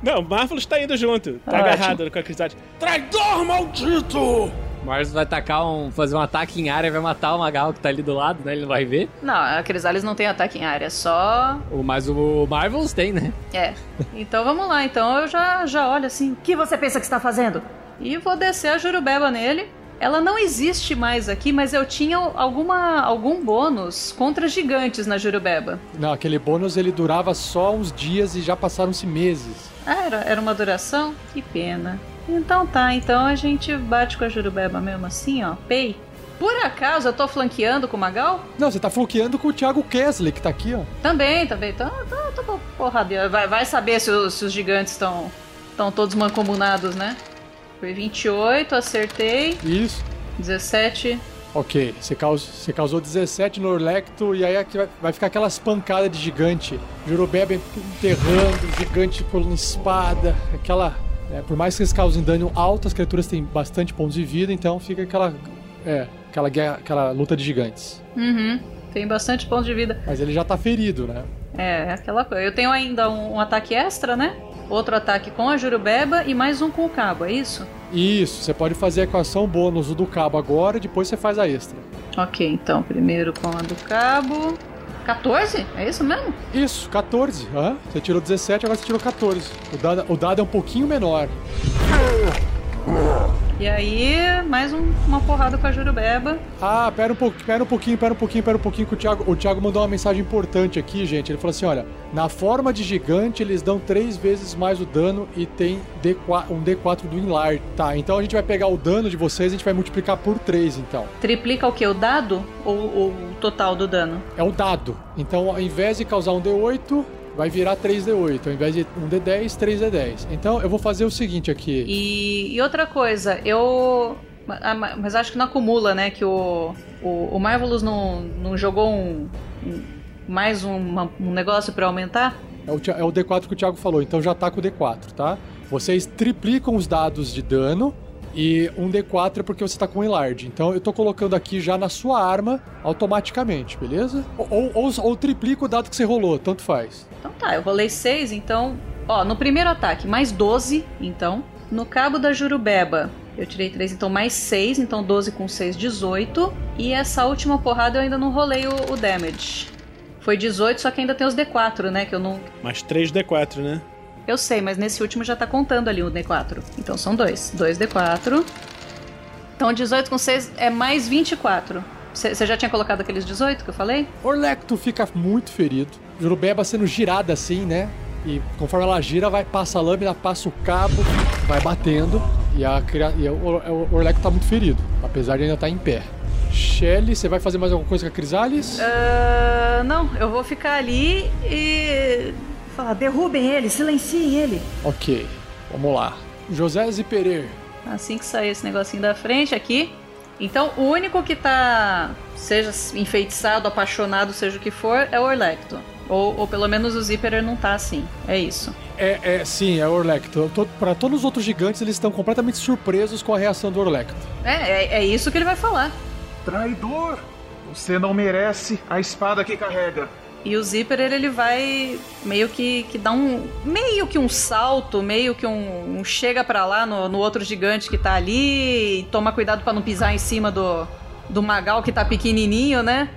Não, o Marvelous tá indo junto. Tá Ah, agarrado com a Crisales. Traidor maldito! Mars vai tacar um. fazer um ataque em área e vai matar o Magal que tá ali do lado, né? Ele não vai ver. Não, a Crisales não tem ataque em área, só. O- Mas o Marvels tem, né? É. Então vamos lá. Então eu já, já olho assim. O que você pensa que está fazendo? E vou descer a Jurubeba nele. Ela não existe mais aqui, mas eu tinha alguma, algum bônus contra gigantes na Jurubeba. Não, aquele bônus ele durava só uns dias e já passaram-se meses. Ah, era, era uma duração? Que pena. Então tá, então a gente bate com a Jurubeba mesmo assim, ó. Pei. Por acaso eu tô flanqueando com o Magal? Não, você tá floqueando com o Thiago Kesley, que tá aqui, ó. Também, também. Tá bom. Porra, vai, vai saber se os, se os gigantes estão estão todos mancomunados, né? Foi 28, acertei. Isso. 17. Ok, você, caus, você causou 17 no Orlecto e aí aqui vai, ficar aquelas pancadas de gigante. Jurubeba enterrando, gigante pulando espada, aquela. é, por mais que eles causem dano alto, as criaturas têm bastante pontos de vida, então fica aquela. É, aquela, guerra, aquela luta de gigantes. Uhum. Tem bastante ponto de vida. Mas ele já tá ferido, né? É, aquela coisa. Eu tenho ainda um, um ataque extra, né? Outro ataque com a Jurubeba e mais um com o cabo, é isso? Isso, você pode fazer a equação bônus do cabo agora e depois você faz a extra. Ok, então, primeiro com a do cabo. 14? É isso mesmo? Isso, 14. Aham. Você tirou 17, agora você tirou 14. O dado, o dado é um pouquinho menor. E aí, mais um- uma porrada com a Jurubeba. Ah, pera um, pouco, pera um pouquinho, pera um pouquinho, pera um pouquinho que o Thiago, o Thiago mandou uma mensagem importante aqui, gente. Ele falou assim, olha, na forma de gigante eles dão três vezes mais o dano e tem D4, um D4 do Enlar. Tá, então a gente vai pegar o dano de vocês e a gente vai multiplicar por 3, então. Triplica o que? O dado ou, ou o total do dano? É o dado. Então, ao invés de causar um D8, vai virar 3D8. Ao invés de um D10, 3D10. Então, eu vou fazer o seguinte aqui. E, e outra coisa, eu. ma- Mas acho que não acumula, né? Que o, o, o Marvelous não, não jogou um, um- mais um, uma- um negócio pra aumentar? É o, é o D4 que o Thiago falou, então já tá com o D4, tá? Vocês triplicam os dados de dano e um D4 é porque você tá com o Enlarge. Então eu tô colocando aqui já na sua arma automaticamente, beleza? Ou, ou, ou, ou triplica o dado que você rolou, tanto faz. Então tá, eu rolei 6, então. Ó, no primeiro ataque, mais 12, então. No cabo da Jurubeba, eu tirei 3, então mais 6, então 12 com 6, 18. E essa última porrada eu ainda não rolei o, o damage. Foi 18, só que ainda tem os D4, né? Que eu não. Mais 3D4, né? Eu sei, mas nesse último já tá contando ali o D4. Então são dois. 2 D4. Então 18 com 6 é mais 24. Você já tinha colocado aqueles 18 que eu falei? Orlecto fica muito ferido. Jurubeba sendo girada assim, né? E conforme ela gira, vai passa a lâmina, passa o cabo, vai batendo. E, a, e o, Orlecto tá muito ferido, apesar de ainda estar em pé. Shelly, você vai fazer mais alguma coisa com a Crisalis? Ah, não, eu vou ficar ali e. Falar, derrubem ele, silenciem ele. Ok, vamos lá. José Ziperer. Assim que sair esse negocinho da frente aqui. Então, o único que tá, seja enfeitiçado, apaixonado, seja o que for, é o Orlecto. Ou, ou pelo menos o Zipperer não tá assim. É isso. É, é, sim, é o Orlecto. To, Para todos os outros gigantes, eles estão completamente surpresos com a reação do Orlecto. É, é, é isso que ele vai falar. Traidor! Você não merece a espada que carrega. E o Zipperer, ele vai meio que, que dar um. meio que um salto, meio que um, um chega pra lá no, no outro gigante que tá ali e toma cuidado pra não pisar em cima do, do Magal que tá pequenininho, né?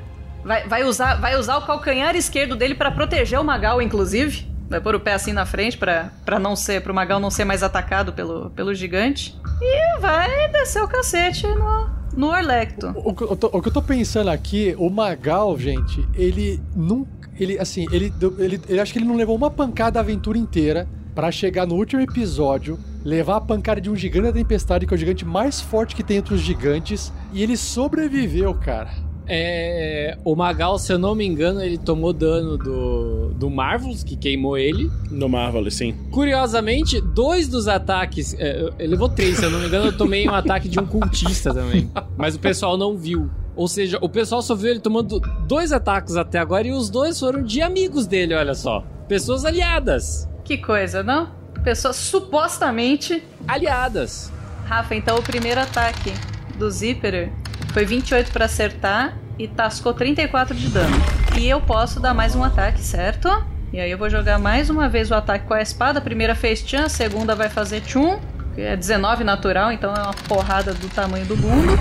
Vai, vai, usar, vai usar o calcanhar esquerdo dele pra proteger o Magal, inclusive. Vai pôr o pé assim na frente pra não ser, pro Magal não ser mais atacado pelo, pelo gigante. E vai descer o cacete no, no Orlecto. O, eu tô- o que eu tô pensando aqui, o Magal, gente, ele nunca. Ele, assim, ele, ele, ele acho que ele não levou uma pancada a aventura inteira pra chegar no último episódio, levar a pancada de um gigante da tempestade, que é o gigante mais forte que tem entre os gigantes, e ele sobreviveu, cara. É, o Magal, se eu não me engano, ele tomou dano do, do Marvelous, que queimou ele. No Marvel, sim. Curiosamente, dois dos ataques. é, ele levou três, se eu não me engano, eu tomei um ataque de um cultista também. Mas o pessoal não viu. Ou seja, o pessoal só viu ele tomando dois ataques até agora e os dois foram de amigos dele, olha só. Pessoas aliadas. Que coisa, não? Pessoas supostamente Aliadas. Rafa, então o primeiro ataque do Zipperer foi 28 pra acertar e tascou 34 de dano. E eu posso dar mais um ataque, certo? E aí eu vou jogar mais uma vez o ataque com a espada. A primeira fez tchan, a segunda vai fazer tchum, é 19 natural, então é uma porrada do tamanho do mundo.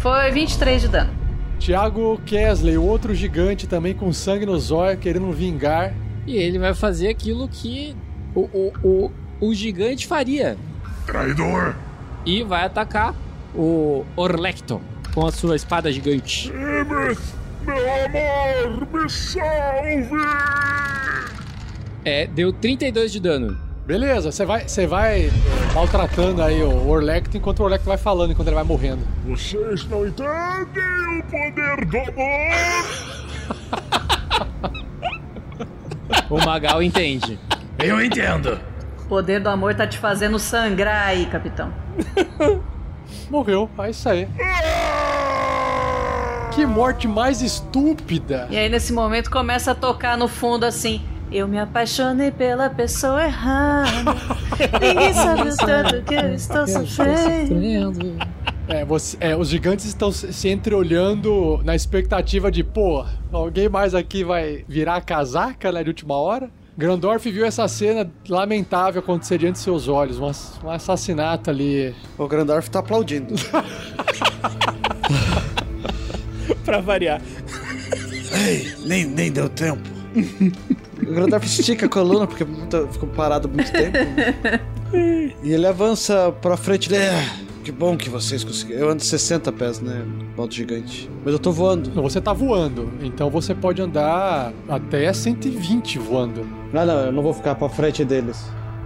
Foi 23 de dano. Thiago Kesley, o outro gigante também com sangue no zóio, querendo vingar. E ele vai fazer aquilo que o, o, o, o gigante faria. Traidor! E vai atacar o Orlecto com a sua espada gigante. Emmet, meu amor, me salve! É, deu 32 de dano. Beleza, você vai, você vai eh, maltratando aí o Orlecto enquanto o Orlecto vai falando, enquanto ele vai morrendo. Vocês não entendem o poder do amor! O Magal entende. Eu entendo. O poder do amor tá te fazendo sangrar aí, capitão. Morreu, é isso aí. Que morte mais estúpida! E aí nesse momento começa a tocar no fundo assim. Eu me apaixonei pela pessoa errada. Ninguém sabe o tanto que eu estou sofrendo. É, você- é, os gigantes estão se entreolhando na expectativa de, pô, alguém mais aqui vai virar a casaca, né, de última hora? Grandorf viu essa cena lamentável acontecer diante de seus olhos, um, um assassinato ali. O Grandorf tá aplaudindo. pra variar. Ei, nem, nem deu tempo. o Grandorf estica a coluna porque muito- ficou parado muito tempo. E ele avança pra frente. Ele, "É, que bom que vocês conseguiram. Eu ando 60 pés, né? Moto gigante. Mas eu tô voando. Você tá voando, então você pode andar até 120 voando. Não, não, eu não vou ficar pra frente deles.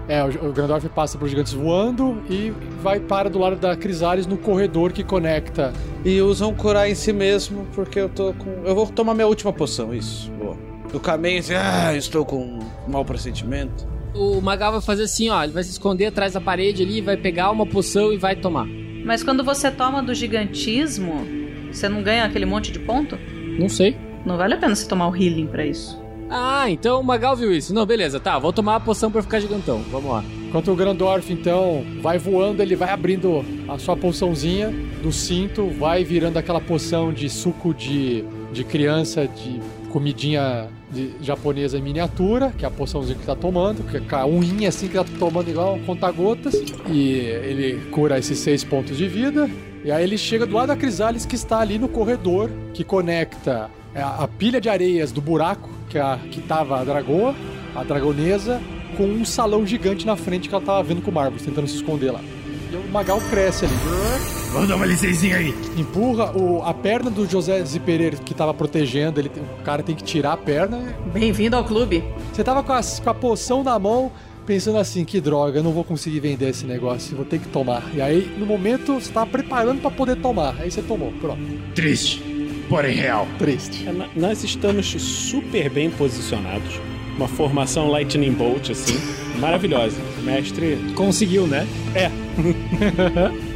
É, o, Grandorf passa por gigantes voando e vai para do lado da Crisales no corredor que conecta. E usam curar em si mesmo, porque eu tô com. Eu vou tomar minha última poção, isso. Boa. No caminho, assim, ah, estou com um mau pressentimento. O Magal vai fazer assim, ó. Ele vai se esconder atrás da parede ali, vai pegar uma poção e vai tomar. Mas quando você toma do gigantismo, você não ganha aquele monte de ponto? Não sei. Não vale a pena você tomar o healing pra isso. Ah, então o Magal viu isso. Não, beleza, tá. Vou tomar a poção pra ficar gigantão. Vamos lá. Enquanto o Grandorf, então, vai voando, ele vai abrindo a sua poçãozinha do cinto, vai virando aquela poção de suco de, de criança, de comidinha de- japonesa em miniatura, que é a poçãozinha que tá tomando, que é a unhinha assim que tá tomando igual conta-gotas. E ele cura esses seis pontos de vida. E aí ele chega do lado da Crisales, que está ali no corredor, que conecta a, a pilha de areias do buraco, que, é a, que tava a dragoa, a dragonesa, com um salão gigante na frente que ela tava vendo com o Marvel, tentando se esconder lá. E o Magal cresce ali. Vamos dar uma licencinha aí. Empurra o- a perna do José Zipereiro que tava protegendo, ele, o cara tem que tirar a perna. Bem-vindo ao clube. Você tava com a, com a poção na mão, pensando assim, que droga, eu não vou conseguir vender esse negócio, vou ter que tomar. E aí, no momento, você tava preparando pra poder tomar. Aí você tomou, pronto. Triste, porém real. Triste. É, Nós estamos super bem posicionados. Uma formação Lightning Bolt, assim, maravilhosa. O mestre. Conseguiu, né? É.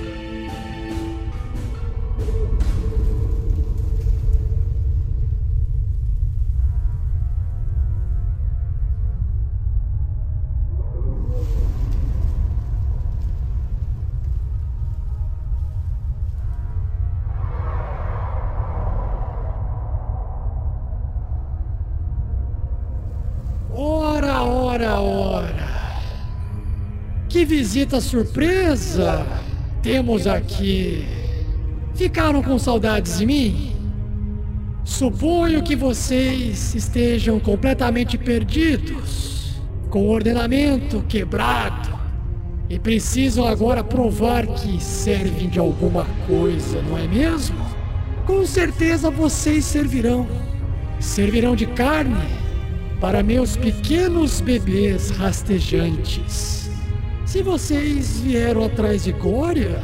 visita surpresa temos aqui. Ficaram com saudades de mim? Suponho que vocês estejam completamente perdidos, com o ordenamento quebrado, e precisam agora provar que servem de alguma coisa, não é mesmo? Com certeza vocês servirão. Servirão de carne para meus pequenos bebês rastejantes. Se vocês vieram atrás de Glória,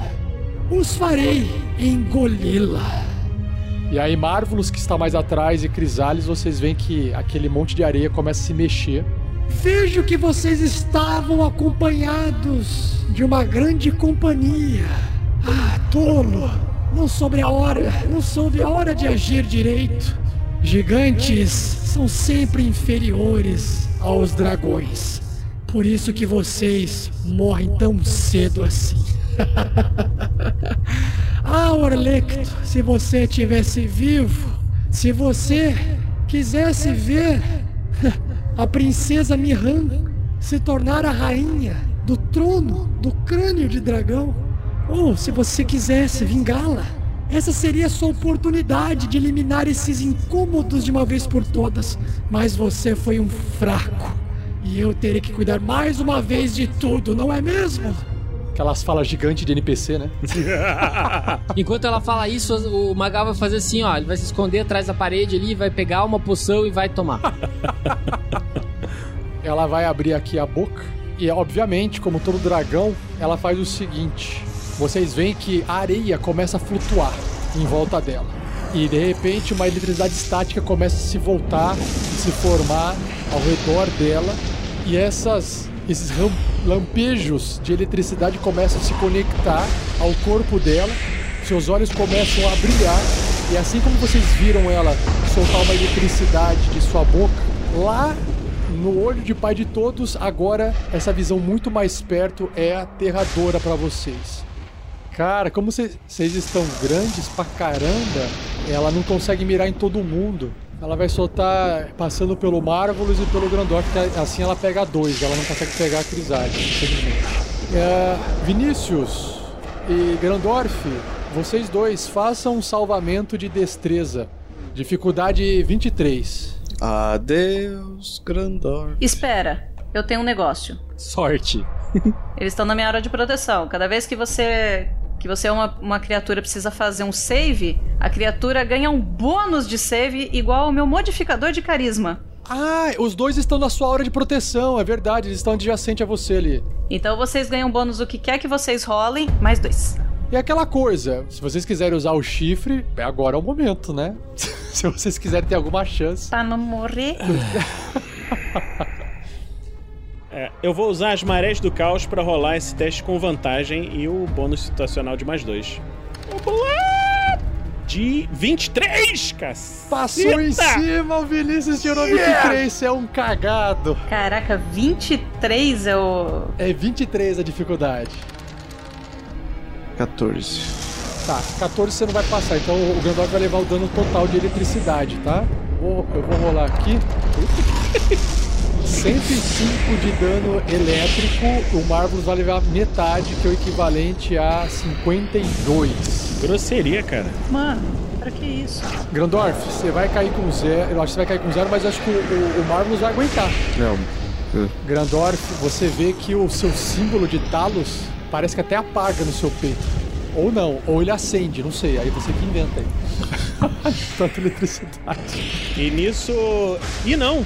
os farei engoli-la. E aí, Marvelous, que está mais atrás, e Crisales, vocês veem que aquele monte de areia começa a se mexer. Vejo que vocês estavam acompanhados de uma grande companhia. Ah, tolo! Não soube a hora, não soube a hora de agir direito. Gigantes são sempre inferiores aos dragões. Por isso que vocês morrem tão cedo assim. ah, Orlecto, se você tivesse vivo, se você quisesse ver a princesa Miran se tornar a rainha do trono do crânio de dragão, ou se você quisesse vingá-la, essa seria a sua oportunidade de eliminar esses incômodos de uma vez por todas. Mas você foi um fraco. E eu terei que cuidar mais uma vez de tudo, não é mesmo? Aquelas falas gigantes de NPC, né? Enquanto ela fala isso, o Magal vai fazer assim, ó. Ele vai se esconder atrás da parede ali, vai pegar uma poção e vai tomar. Ela vai abrir aqui a boca e, obviamente, como todo dragão, ela faz o seguinte: vocês veem que a areia começa a flutuar em volta dela. E de repente uma eletricidade estática começa a se voltar e se formar ao redor dela. E essas, esses lampejos de eletricidade começam a se conectar ao corpo dela. Seus olhos começam a brilhar. E assim como vocês viram ela soltar uma eletricidade de sua boca, lá no olho de pai de todos, agora essa visão muito mais perto é aterradora para vocês. Cara, como vocês estão grandes pra caramba, ela não consegue mirar em todo mundo. Ela vai soltar passando pelo Marvelous e pelo Grandorf, que assim ela pega dois, ela não consegue pegar a infelizmente. É, Vinícius e Grandorf, vocês dois façam um salvamento de destreza. Dificuldade 23. Adeus, Grandorf. Espera, eu tenho um negócio. Sorte. Eles estão na minha área de proteção. Cada vez que você que você é uma, uma criatura precisa fazer um save, a criatura ganha um bônus de save igual ao meu modificador de carisma. Ah, os dois estão na sua hora de proteção, é verdade, eles estão adjacente a você ali. Então vocês ganham bônus o que quer que vocês rolem, mais dois. E aquela coisa, se vocês quiserem usar o chifre, é agora é o momento, né? se vocês quiserem ter alguma chance. Pra não morrer. É, eu vou usar as marés do caos pra rolar esse teste com vantagem e o bônus situacional de mais dois. Vamos lá! De 23, caceta! Passou em cima, o Vinícius tirou Yeah! 23, você é um cagado. Caraca, 23 é o. É 23 a dificuldade. 14. Tá, 14 você não vai passar, então o Gandalf vai levar o dano total de eletricidade, tá? Eu vou rolar aqui. 105 de dano elétrico, o Marvelous vai levar metade, que é o equivalente a 52. Grosseria, cara. Mano, pra que isso? Grandorf, você vai cair com zero. Eu acho que você vai cair com zero, mas eu acho que o, o, o Marvelous vai aguentar. Não. Grandorf, você vê que o seu símbolo de Talos parece que até apaga no seu peito. Ou não, ou ele acende, não sei. Aí você que inventa aí. Tanta eletricidade. E nisso. Ih, não!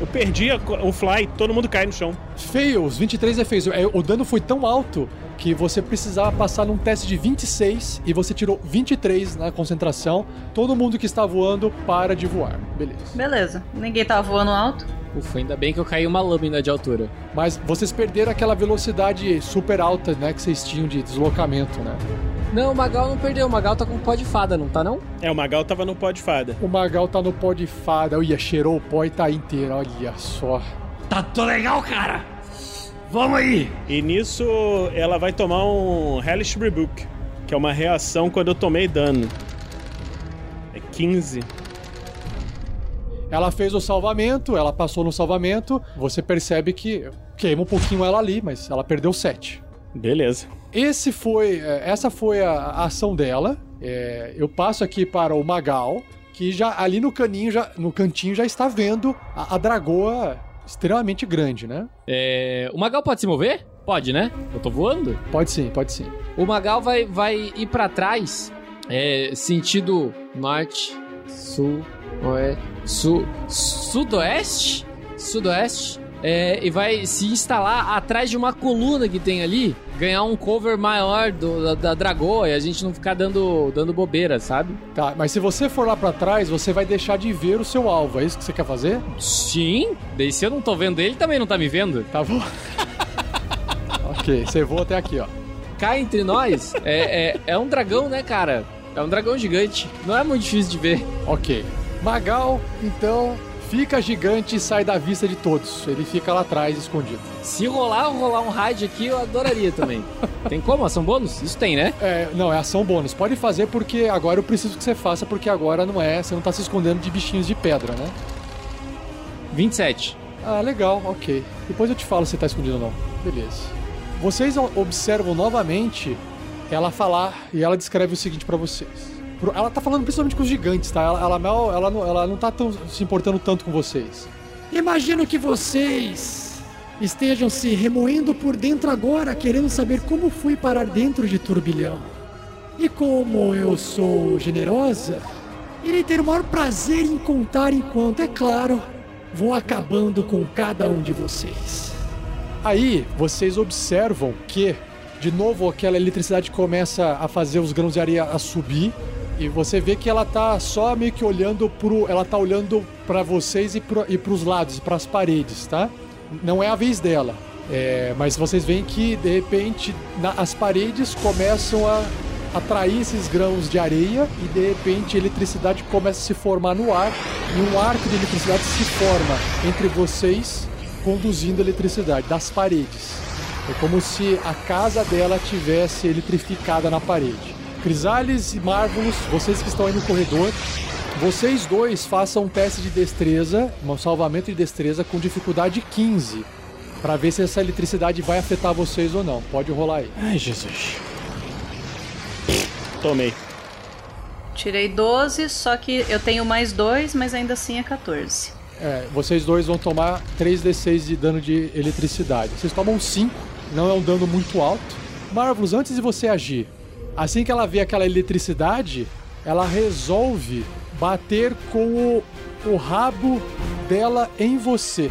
Eu perdi a o fly, todo mundo cai no chão. Fails, 23 é fails. É, O dano foi tão alto que você precisava passar num teste de 26 e você tirou 23 na concentração. Todo mundo que está voando para de voar. Beleza. Beleza, ninguém tava voando alto. Ufa, ainda bem que eu caí uma lâmina de altura. Mas vocês perderam aquela velocidade super alta, né, que vocês tinham de deslocamento, né? Não, o Magal não perdeu. O Magal tá com pó de fada, não tá não? É, o Magal tava no pó de fada. O Magal tá no pó de fada. Olha, cheirou o pó e tá inteiro. Olha só. Tá tô legal, cara. Vamos aí. E nisso ela vai tomar um Hellish Rebuke, que é uma reação quando eu tomei dano. É 15. Ela fez o salvamento, ela passou no salvamento. Você percebe que queima um pouquinho ela ali, mas ela perdeu 7. Beleza. Esse foi, é, essa foi a, a ação dela. É, eu passo aqui para o Magal, que já ali no caninho, já, no cantinho já está vendo a, a dragoa extremamente grande, né? É, o Magal pode se mover? Pode, né? Eu tô voando? Pode sim, pode sim. O Magal vai, vai ir pra trás, é, sentido norte, sul, oeste, sul, sudoeste, sudoeste, é, e vai se instalar atrás de uma coluna que tem ali, ganhar um cover maior do- da, da dragoa e a gente não ficar dando, dando bobeira, sabe? Tá, mas se você for lá para trás, você vai deixar de ver o seu alvo. É isso que você quer fazer? Sim, daí se eu não tô vendo ele, também não tá me vendo. Tá bom. ok, você voa até aqui, ó. Cá entre nós, é, é, é um dragão, né, cara? É um dragão gigante. Não é muito difícil de ver. Ok. Magal, então, fica gigante e sai da vista de todos. Ele fica lá atrás, escondido. Se rolar, rolar um raid aqui, eu adoraria também. tem como? Ação bônus? Isso tem, né? É, não, é ação bônus. Pode fazer porque agora eu preciso que você faça, porque agora não é. Você não tá se escondendo de bichinhos de pedra, né? 27. Ah, legal, ok. Depois eu te falo se tá escondido ou não. Beleza. Vocês observam novamente ela falar e ela descreve o seguinte pra vocês. Ela tá falando principalmente com os gigantes, tá? Ela, ela, mal- ela, não, ela não tá tão se importando tanto com vocês. Imagino que vocês estejam se remoendo por dentro agora, querendo saber como fui parar dentro de turbilhão. E como eu sou generosa, irei ter o maior prazer em contar enquanto, é claro, vou acabando com cada um de vocês. Aí vocês observam que, de novo, aquela eletricidade começa a fazer os grãos de areia a subir. E você vê que ela tá só meio que olhando pro. Ela tá olhando pra vocês e, pro, e pros lados, pras paredes, tá? Não é a vez dela. É, mas vocês veem que, de repente, na- as paredes começam a atrair esses grãos de areia e, de repente, eletricidade começa a se formar no ar. E um arco de eletricidade se forma entre vocês conduzindo eletricidade das paredes. É como se a casa dela tivesse eletrificada na parede. Crisales e Marvelous, vocês que estão aí no corredor, vocês dois façam um teste de destreza, um salvamento de destreza com dificuldade 15, Pra ver se essa eletricidade vai afetar vocês ou não. Pode rolar aí. Ai, Jesus. Tomei. Tirei 12, só que eu tenho mais 2, mas ainda assim é 14. É, vocês dois vão tomar 3d6 de dano de eletricidade. Vocês tomam 5, não é um dano muito alto. Marvelous, antes de você agir, assim que ela vê aquela eletricidade, ela resolve bater com o, o rabo dela em você.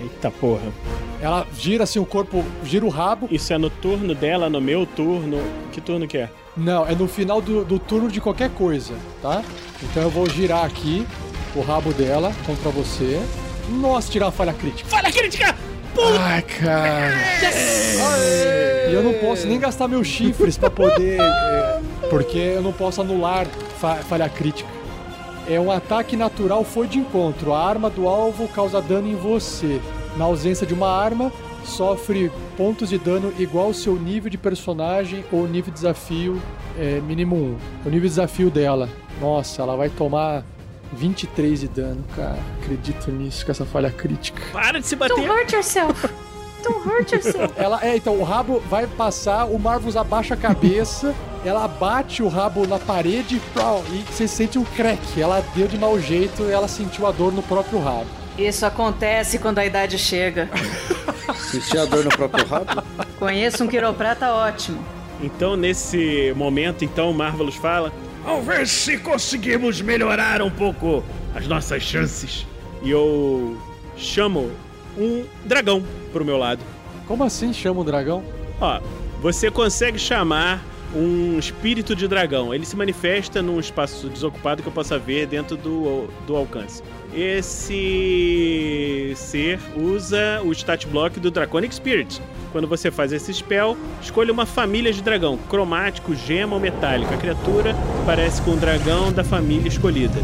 Eita porra. Ela gira assim o corpo, gira o rabo. Isso é no turno dela, no meu turno. Que turno que é? Não, é no final do, do turno de qualquer coisa, tá? Então eu vou girar aqui o rabo dela contra você. Nossa, tirar uma falha crítica. Falha crítica! Ai, cara. E eu não posso nem gastar meus chifres pra poder. é, porque eu não posso anular fa- falha crítica. É um ataque natural foi de encontro. A arma do alvo causa dano em você. Na ausência de uma arma, sofre pontos de dano igual ao seu nível de personagem ou nível de desafio é, mínimo 1. O nível de desafio dela. Nossa, ela vai tomar 23 de dano, cara. Acredito nisso, com essa falha crítica. Para de se Don't bater. hurt yourself! Don't hurt yourself! Ela é, então, o rabo vai passar, o Marvus abaixa a cabeça, ela bate o rabo na parede prau, e você sente um crack. Ela deu de mau jeito e ela sentiu a dor no próprio rabo. Isso acontece quando a idade chega. Sentir a dor no próprio rabo? Conheço um quiroprata ótimo. Então, nesse momento, então, o Marvelous fala. Vamos ver se conseguimos melhorar um pouco as nossas chances. E eu chamo um dragão pro meu lado. Como assim chama o dragão? Ó, você consegue chamar um espírito de dragão. Ele se manifesta num espaço desocupado que eu possa ver dentro do, do alcance. Esse ser usa o stat block do Draconic Spirit. Quando você faz esse spell, escolha uma família de dragão, cromático, gema ou metálico. A criatura parece com um dragão da família escolhida.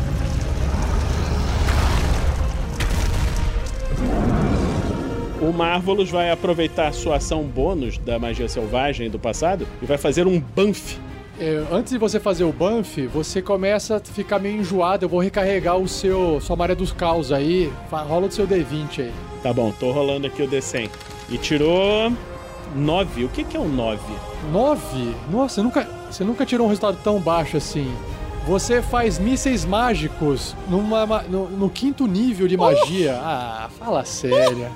O Marvelous vai aproveitar sua ação bônus da magia selvagem do passado e vai fazer um Banff. É, antes de você fazer o buff, você começa a ficar meio enjoado. Eu vou recarregar o seu sua maré dos caos aí. Rola o seu D20 aí. Tá bom, tô rolando aqui o D100. E tirou 9. O que, que é um 9? 9? Nossa, você nunca, você nunca tirou um resultado tão baixo assim. Você faz mísseis mágicos numa, ma- no, no quinto nível de magia. Ah, fala sério.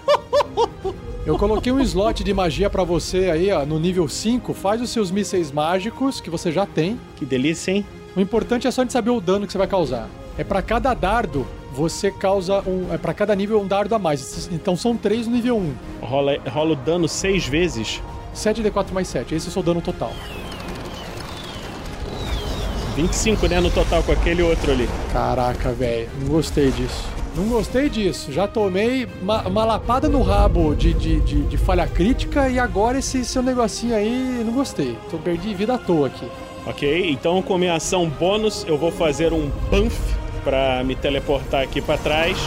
Eu coloquei um slot de magia pra você aí, ó, no nível 5. Faz os seus mísseis mágicos que você já tem. Que delícia, hein? O importante é só de saber o dano que você vai causar. É pra cada dardo, você causa um. É pra cada nível um dardo a mais. Então são três no nível 1. Rola, rola o dano 6 vezes. 7d4 mais 7. Esse é o seu dano total. 25, né, no total com aquele outro ali. Caraca, velho. Não gostei disso. Não gostei disso. Já tomei uma, uma lapada no rabo de, de, de, de falha crítica e agora esse seu negocinho aí, não gostei. Tô perdi vida à toa aqui. Ok, então com minha ação bônus eu vou fazer um Banff pra me teleportar aqui pra trás.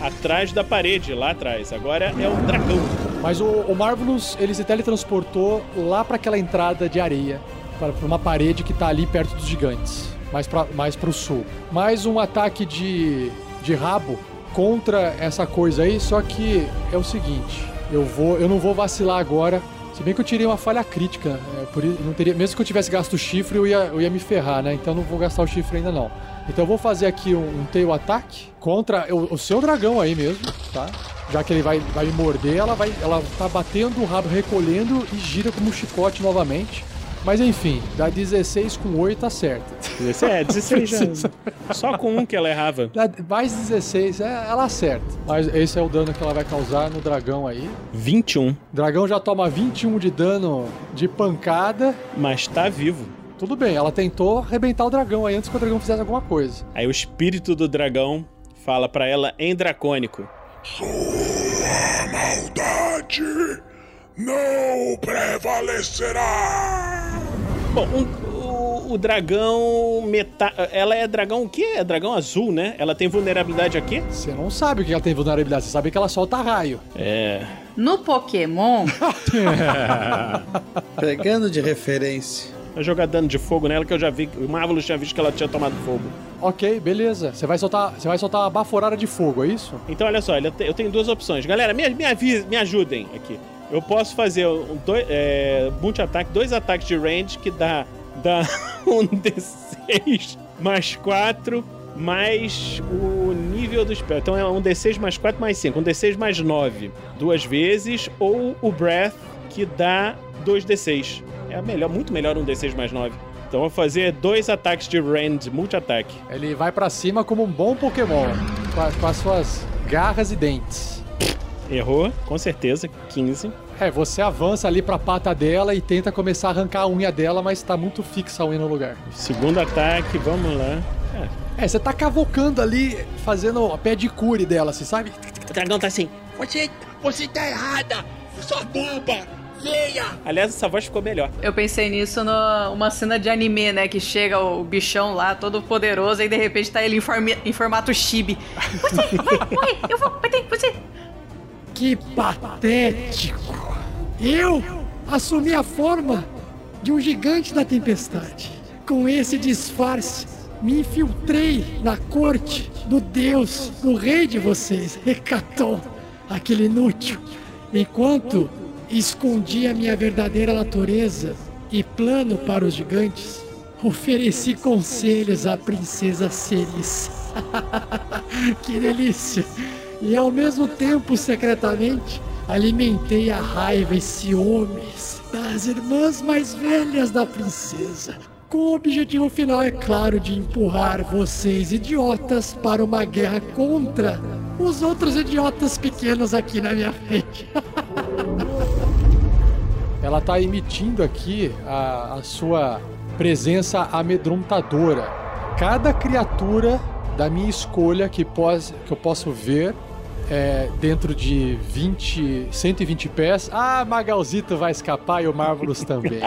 Atrás da parede, lá atrás. Agora é um dragão. Mas o, o Marvelous, ele se teletransportou lá pra aquela entrada de areia, para uma parede que tá ali perto dos gigantes, mais, pra, mais pro sul. Mais um ataque de, de rabo contra essa coisa aí, só que é o seguinte, eu vou, eu não vou vacilar agora. Se bem que eu tirei uma falha crítica, é, por isso, não teria, mesmo que eu tivesse gasto o chifre, eu ia, eu ia me ferrar, né? Então não vou gastar o chifre ainda não. Então eu vou fazer aqui um, um tail ataque contra o, o seu dragão aí mesmo, tá? Já que ele vai, vai me morder, ela vai, ela tá batendo o rabo, recolhendo e gira como um chicote novamente. Mas enfim, dá 16 com 8 tá certo. É, 16 já. Só com um que ela errava. Dá mais 16, é, ela acerta. Mas esse é o dano que ela vai causar no dragão aí. 21. O dragão já toma 21 de dano de pancada. Mas tá vivo. Tudo bem, ela tentou arrebentar o dragão aí antes que o dragão fizesse alguma coisa. Aí o espírito do dragão fala pra ela em dracônico. Sua maldade não prevalecerá. Bom, um- o, o dragão meta... Ela é dragão o quê? É dragão azul, né? Ela tem vulnerabilidade aqui? Você não sabe o que ela tem vulnerabilidade, você sabe que ela solta raio. É. No Pokémon, Pegando de referência. Vai jogar dano de fogo nela que eu já vi. O Marvelous tinha visto que ela tinha tomado fogo. Ok, beleza. Você vai soltar, você vai soltar uma baforada de fogo, é isso? Então, olha só, eu tenho duas opções. Galera, me, me, avise, me ajudem aqui. Eu posso fazer um dois, é, multi-ataque, dois ataques de range que dá, dá um D6 mais 4 mais o nível do spell. Então é um D6 mais 4 mais 5. Um D6 mais 9 duas vezes. Ou o Breath que dá 2 D6. É melhor, muito melhor um D6 mais 9. Então vou fazer dois ataques de range, multi-ataque. Ele vai pra cima como um bom Pokémon, com, a- com as suas garras e dentes. Errou, com certeza, 15. É, você avança ali pra pata dela e tenta começar a arrancar a unha dela, mas tá muito fixa a unha no lugar. Segundo ataque, vamos lá. É, você tá cavocando ali, fazendo a pé de cure dela, você sabe? O dragão tá assim. Você, você tá errada! Sua boba! Venha! Aliás, essa voz ficou melhor. eu pensei nisso numa cena de anime, né? Que chega o bichão lá, todo poderoso, e de repente tá ele em, formi- em formato chibi. Você, vai, vai, eu vou, vai ter, você. Que patético! Eu assumi a forma de um gigante da tempestade. Com esse disfarce, me infiltrei na corte do deus, do rei de vocês, Hecaton, aquele inútil. Enquanto escondi a minha verdadeira natureza e plano para os gigantes, ofereci conselhos à princesa Ceris. que delícia! E ao mesmo tempo, secretamente, alimentei a raiva e ciúmes das irmãs mais velhas da princesa. Com o objetivo final, é claro, de empurrar vocês idiotas para uma guerra contra os outros idiotas pequenos aqui na minha frente. Ela tá emitindo aqui a, a sua presença amedrontadora. Cada criatura da minha escolha que, pos, que eu posso ver é, dentro de 20, 120 pés. Ah, Magalzito vai escapar e o Marvelous também.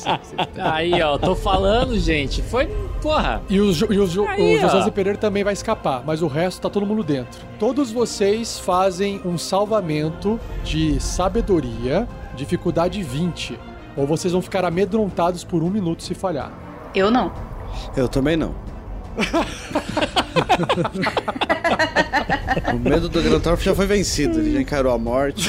Aí, ó, tô falando, gente. Foi. Porra. E, os, e os, Aí, o José Pereira também vai escapar, mas o resto tá todo mundo dentro. Todos vocês fazem um salvamento de sabedoria, dificuldade 20. Ou vocês vão ficar amedrontados por um minuto se falhar. Eu não. Eu também não. o medo do Grantorf já foi vencido, ele já encarou a morte.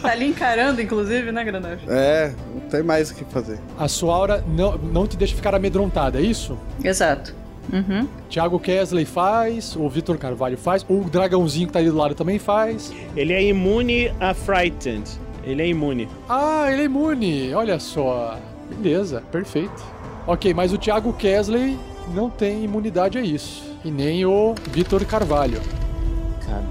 Tá ali encarando, inclusive, né, Grandorf? É, não tem mais o que fazer. A sua aura não, não te deixa ficar amedrontada, é isso? Exato. Uhum. Thiago Kesley faz, o Vitor Carvalho faz, o dragãozinho que tá ali do lado também faz. Ele é imune a Frightened. Ele é imune. Ah, ele é imune, olha só. Beleza, perfeito. Ok, mas o Thiago Kesley não tem imunidade a isso. E nem o Vitor Carvalho. Cara,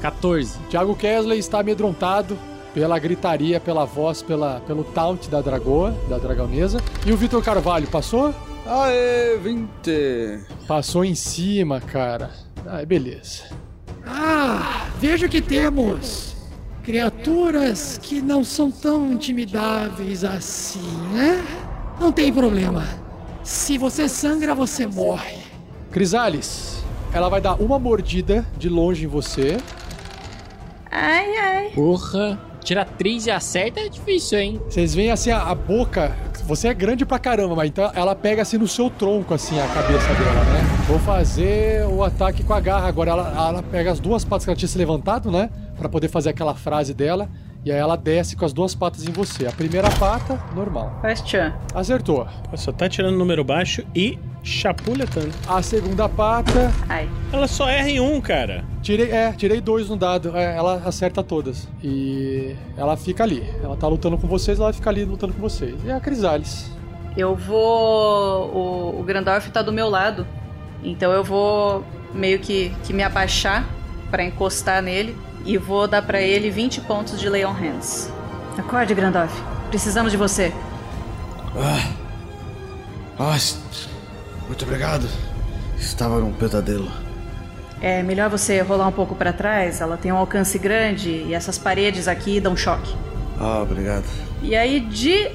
14. Thiago Kesley está amedrontado pela gritaria, pela voz, pela, pelo taunt da dragoa, da dragonesa. E o Vitor Carvalho passou? Aê, 20! Passou em cima, cara. Ah, beleza. Ah, vejo que temos criaturas que não são tão intimidáveis assim, né? Não tem problema. Se você sangra, você morre. Crisales, ela vai dar uma mordida de longe em você. Ai, ai. Porra. Tirar 3 e acerta é difícil, hein? Vocês veem assim a, a boca. Você é grande pra caramba, mas então ela pega assim no seu tronco, assim, a cabeça dela, né? Vou fazer o ataque com a garra. Agora ela, ela pega as duas patas que ela tinha se levantado, né? Pra poder fazer aquela frase dela. E aí ela desce com as duas patas em você. A primeira pata, normal. Faz tchan. Acertou. Só tá tirando número baixo e chapuletando. A segunda pata. Ai. Ela só erra em um, cara. Tirei, é, tirei dois no dado. É, ela acerta todas. E ela fica ali. Ela tá lutando com vocês, ela fica ali lutando com vocês. E a Crisales. Eu vou. O, o Grandorf tá do meu lado. Então eu vou meio que, que me abaixar pra encostar nele. E vou dar pra ele 20 pontos de Leon Hands. Acorde, Grandorf. Precisamos de você. Ah. Ah, muito obrigado. Estava num pesadelo. É melhor você rolar um pouco pra trás. Ela tem um alcance grande e essas paredes aqui dão choque. Ah, obrigado. E aí, de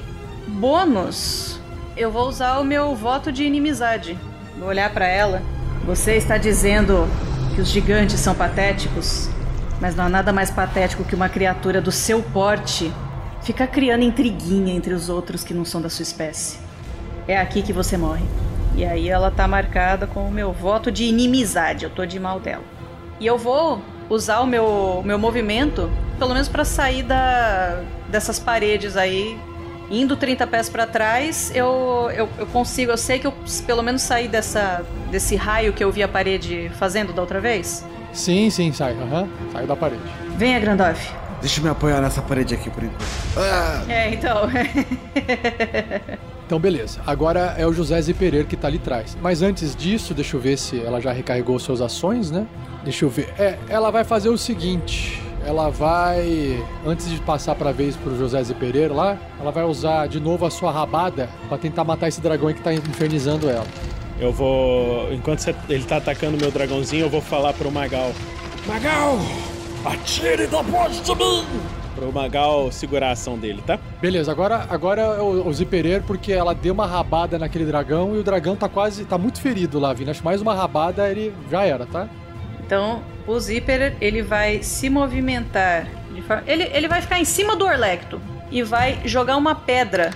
bônus, eu vou usar o meu voto de inimizade. Vou olhar pra ela. Você está dizendo que os gigantes são patéticos? Mas não há nada mais patético que uma criatura do seu porte ficar criando intriguinha entre os outros que não são da sua espécie. É aqui que você morre. E aí ela tá marcada com o meu voto de inimizade. Eu tô de mal dela. E eu vou usar o meu, meu movimento, pelo menos para sair da, dessas paredes aí. Indo 30 pés para trás, eu, eu, eu consigo. Eu sei que eu pelo menos sair dessa, desse raio que eu vi a parede fazendo da outra vez. Sim, sim, sai. Aham. Saiu da parede. Venha, Grandorf. Deixa eu me apoiar nessa parede aqui por enquanto. Ah, É, então. Então, beleza. Agora é o José Ziperer que tá ali atrás. Mas antes disso, deixa eu ver se ela já recarregou suas ações, né? Deixa eu ver. É, ela vai fazer o seguinte. Ela vai, antes de passar pra vez pro José Ziperer lá, ela vai usar de novo a sua rabada pra tentar matar esse dragão aí que tá infernizando ela. Eu vou. Enquanto você- ele tá atacando meu dragãozinho, eu vou falar pro Magal. Magal, atire depois de mim! Pro Magal segurar a ação dele, tá? Beleza, agora, agora é o, o Ziperer porque ela deu uma rabada naquele dragão e o dragão tá quase, tá muito ferido lá, vindo. Acho que mais uma rabada ele já era, tá? Então, o Zipper, ele vai se movimentar. de forma- Ele, ele vai ficar em cima do Orlecto e vai jogar uma pedra.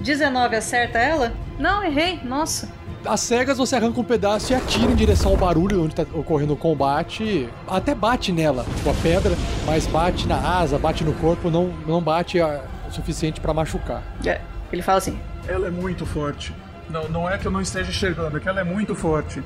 19 acerta ela? Não, errei. Nossa. Às cegas você arranca um pedaço e atira em direção ao barulho onde tá ocorrendo o combate. Até bate nela com a pedra, mas bate na asa, bate no corpo, não, não bate a- o suficiente pra machucar. É, Ele fala assim: Ela é muito forte. Não, não é que eu não esteja enxergando, é que ela é muito forte.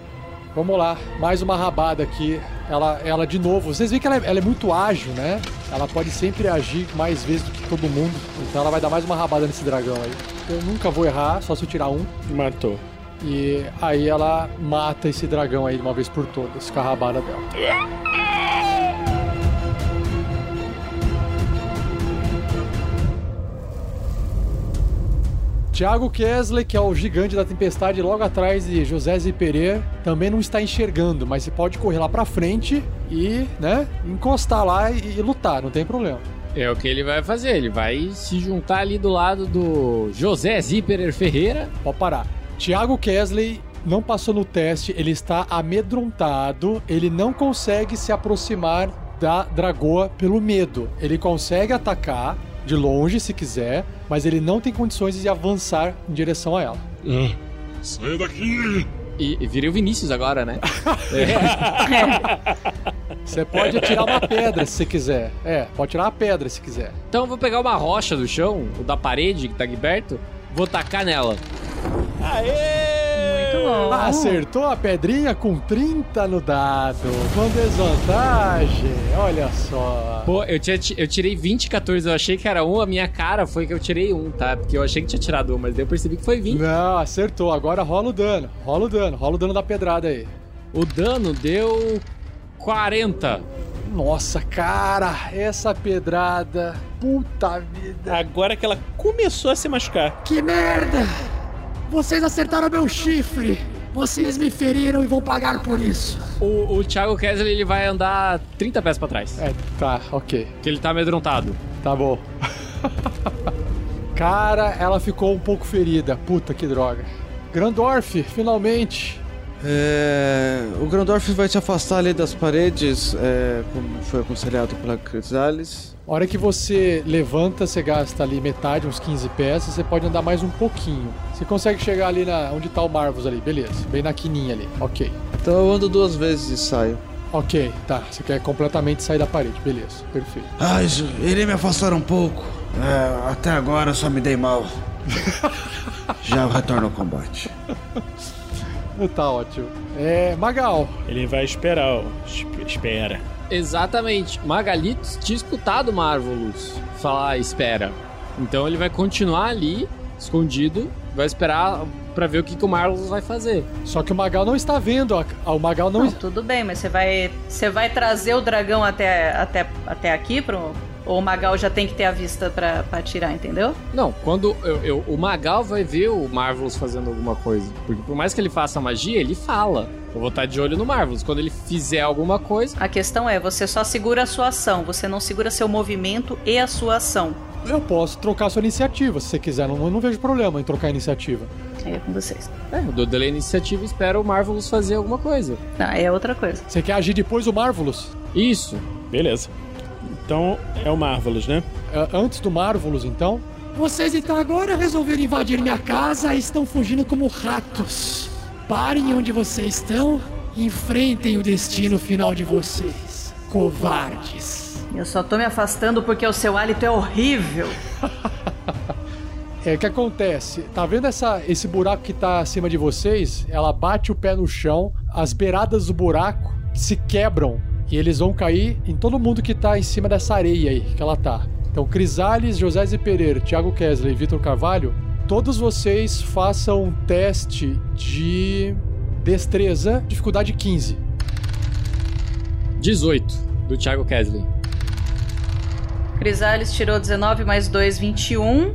Vamos lá, mais uma rabada aqui. Ela, ela de novo, vocês veem que ela é, ela é muito ágil, né? Ela pode sempre agir mais vezes do que todo mundo. Então ela vai dar mais uma rabada nesse dragão aí. Eu nunca vou errar, só se eu tirar um. Matou. E aí ela mata esse dragão aí de uma vez por todas, com a rabada dela. Thiago Kesley, que é o gigante da tempestade logo atrás de José Ziperer, também não está enxergando, mas você pode correr lá pra frente e, né, encostar lá e, e lutar, não tem problema. É o que ele vai fazer. Ele vai se juntar ali do lado do José Zipperer Ferreira. Pode parar. Thiago Kesley não passou no teste, ele está amedrontado, ele não consegue se aproximar da dragoa pelo medo. Ele consegue atacar de longe se quiser, mas ele não tem condições de avançar em direção a ela. Sai daqui! E, e virei o Vinícius agora, né? Você pode atirar uma pedra se quiser. É, pode tirar uma pedra se quiser. Então eu vou pegar uma rocha do chão, ou da parede que tá aqui perto, vou tacar nela. Muito bom. Acertou a pedrinha com 30 no dado, com desvantagem. Olha só. Pô, eu, tinha, eu tirei 20 14, eu achei que era um, a minha cara foi que eu tirei um, tá? Porque eu achei que tinha tirado um, mas daí eu percebi que foi 20. Não, acertou. Agora rola o dano. Rola o dano. Rola o dano da pedrada aí. O dano deu 40. Nossa, cara, essa pedrada. Puta vida. Agora que ela começou a se machucar. Que merda! Vocês acertaram meu chifre! Vocês me feriram e vão pagar por isso! O, o Thiago Kessler ele vai andar 30 pés pra trás. É, tá, ok. Porque ele tá amedrontado. Tá bom. Cara, ela ficou um pouco ferida. Puta que droga. Grandorf, finalmente. É, o Grandorf vai se afastar ali das paredes, é, como foi aconselhado pela Crisales. A hora que você levanta, você gasta ali metade, uns 15 pés, e você pode andar mais um pouquinho. Você consegue chegar ali na onde tá o Marvus ali, beleza. Bem na quininha ali, ok. Então eu ando duas vezes e saio. Ok, tá. Você quer completamente sair da parede, beleza. Perfeito. Ai, Ju, irei me afastar um pouco. É, até agora eu só me dei mal. Já retorno ao combate. Tá ótimo. É, Magal. Ele vai esperar, ó. Esp- Espera. Exatamente. Magalitos tinha escutado o Marvelous falar espera. Então ele vai continuar ali, escondido, vai esperar pra ver o que, que o Marvelous vai fazer. Só que o Magal não está vendo. O Magal não. Não, tudo bem, mas você vai, você vai trazer o dragão até, até, até aqui pro. Ou o Magal já tem que ter a vista pra, pra atirar, entendeu? Não, quando eu, eu- o Magal vai ver o Marvelous fazendo alguma coisa. Porque por mais que ele faça magia, ele fala. Eu vou estar de olho no Marvelous. Quando ele fizer alguma coisa. A questão é, você só segura a sua ação, você não segura seu movimento e a sua ação. Eu posso trocar sua iniciativa, se você quiser. Não, eu não vejo problema em trocar a iniciativa. Aí é com vocês. É, eu dou delay iniciativa e espero o Marvelous fazer alguma coisa. Ah, é outra coisa. Você quer agir depois do Marvelous? Isso. Beleza. Então é o Marvelous, né? É, antes do Marvelous, então? Vocês então agora resolveram invadir minha casa e estão fugindo como ratos. Parem onde vocês estão e enfrentem o destino final de vocês. Covardes. Eu só tô me afastando porque o seu hálito é horrível. É, o que acontece? Tá vendo essa, esse buraco que tá acima de vocês? Ela bate o pé no chão, as beiradas do buraco se quebram e eles vão cair em todo mundo que tá em cima dessa areia aí que ela tá. Então, Crisales, José Zé Pereira, Thiago Kesley e Vitor Carvalho, todos vocês façam um teste de destreza, dificuldade 15. 18, do Thiago Kesley. Crisales tirou 19 mais 2, 21.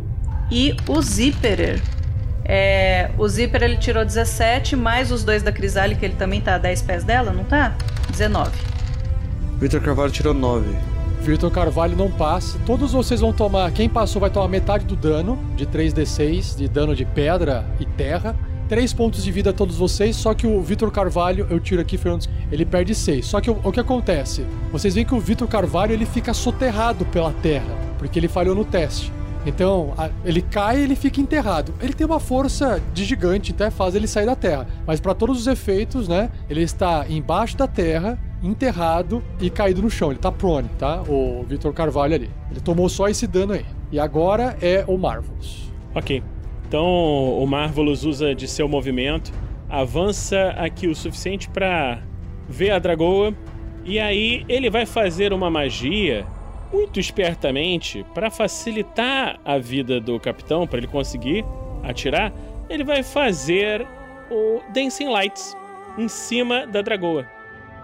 E o Zipperer. É, o Zipper ele tirou 17, mais os dois da Crisale, que ele também tá a 10 pés dela, não tá? 19. Vitor Carvalho tirou 9. Vitor Carvalho não passa. Todos vocês vão tomar. Quem passou vai tomar metade do dano, de 3d6, de dano de pedra e terra. 3 pontos de vida a todos vocês, só que o Vitor Carvalho, eu tiro aqui, Fernando, ele perde 6. Só que o, o que acontece? Vocês veem que o Vitor Carvalho ele fica soterrado pela terra, porque ele falhou no teste. Então, a- ele cai e ele fica enterrado. Ele tem uma força de gigante, então é fácil ele sair da terra. Mas para todos os efeitos, né? Ele está embaixo da terra, enterrado e caído no chão. Ele tá prone, tá? O Vitor Carvalho ali. Ele tomou só esse dano aí. E agora é o Marvelous. Ok. Então o Marvelous usa de seu movimento, avança aqui o suficiente pra ver a dragoa e aí ele vai fazer uma magia muito espertamente para facilitar a vida do capitão, para ele conseguir atirar. Ele vai fazer o Dancing Lights em cima da dragoa.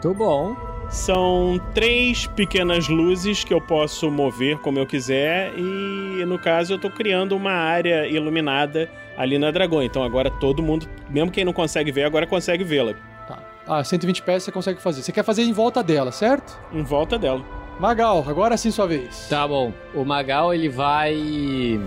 Muito bom. São três pequenas luzes que eu posso mover como eu quiser e no caso eu tô criando uma área iluminada ali na dragoa. Então agora todo mundo, mesmo quem não consegue ver, agora consegue vê-la. Tá. Ah, 120 pés você consegue fazer. Você quer fazer em volta dela, certo? Em volta dela. Magal, agora sim sua vez. Tá bom. O Magal ele vai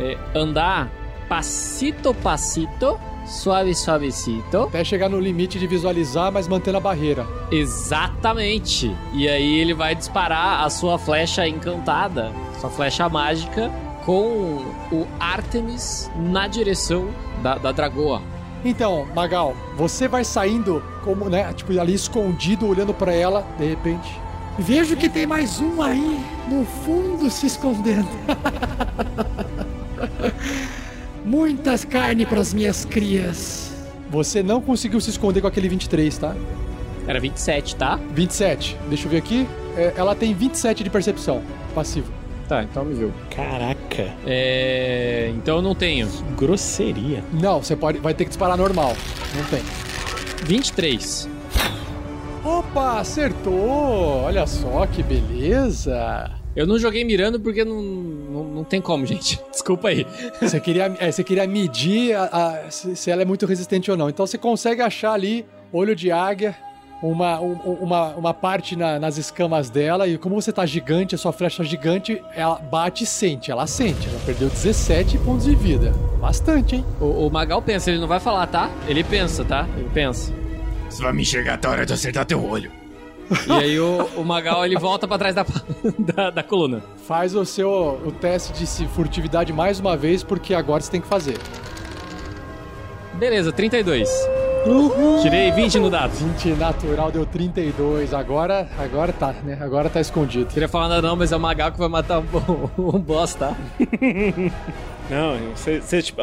é, andar passito passito, suave suavecito. Até chegar no limite de visualizar, mas mantendo a barreira. Exatamente. E aí ele vai disparar a sua flecha encantada, sua flecha mágica, com o Artemis na direção da, da dragoa. Então, Magal, você vai saindo como, né, tipo ali escondido, olhando pra ela, de repente. Vejo que tem mais um aí no fundo se escondendo. Muitas carnes para as minhas crias. Você não conseguiu se esconder com aquele 23, tá? Era 27, tá? 27. Deixa eu ver aqui. É, ela tem 27 de percepção passivo. Tá, então me viu. Caraca. É. Então eu não tenho. Grosseria. Não, você pode, vai ter que disparar normal. Não tem. 23. Opa, acertou! Olha só que beleza! Eu não joguei mirando porque não, não, não tem como, gente. Desculpa aí. Você queria, é, você queria medir a- a- se, se ela é muito resistente ou não. Então você consegue achar ali, olho de águia, uma, um- uma, uma parte na- nas escamas dela. E como você tá gigante, a sua flecha gigante, ela bate e sente. Ela sente. Ela perdeu 17 pontos de vida. Bastante, hein? O, o Magal pensa, ele não vai falar, tá? Ele pensa, tá? Ele pensa. Você vai me enxergar até a hora de acertar teu olho. E aí o, o Magal ele volta pra trás da, da, da coluna. Faz o seu o teste de se- furtividade mais uma vez, porque agora você tem que fazer. Beleza, 32. Tirei 20 no dado. 20 natural deu 32. Agora, agora tá, né? Agora tá escondido. Queria falar nada não, mas é o Magal que vai matar um, um boss, tá? Não, você, você, tipo,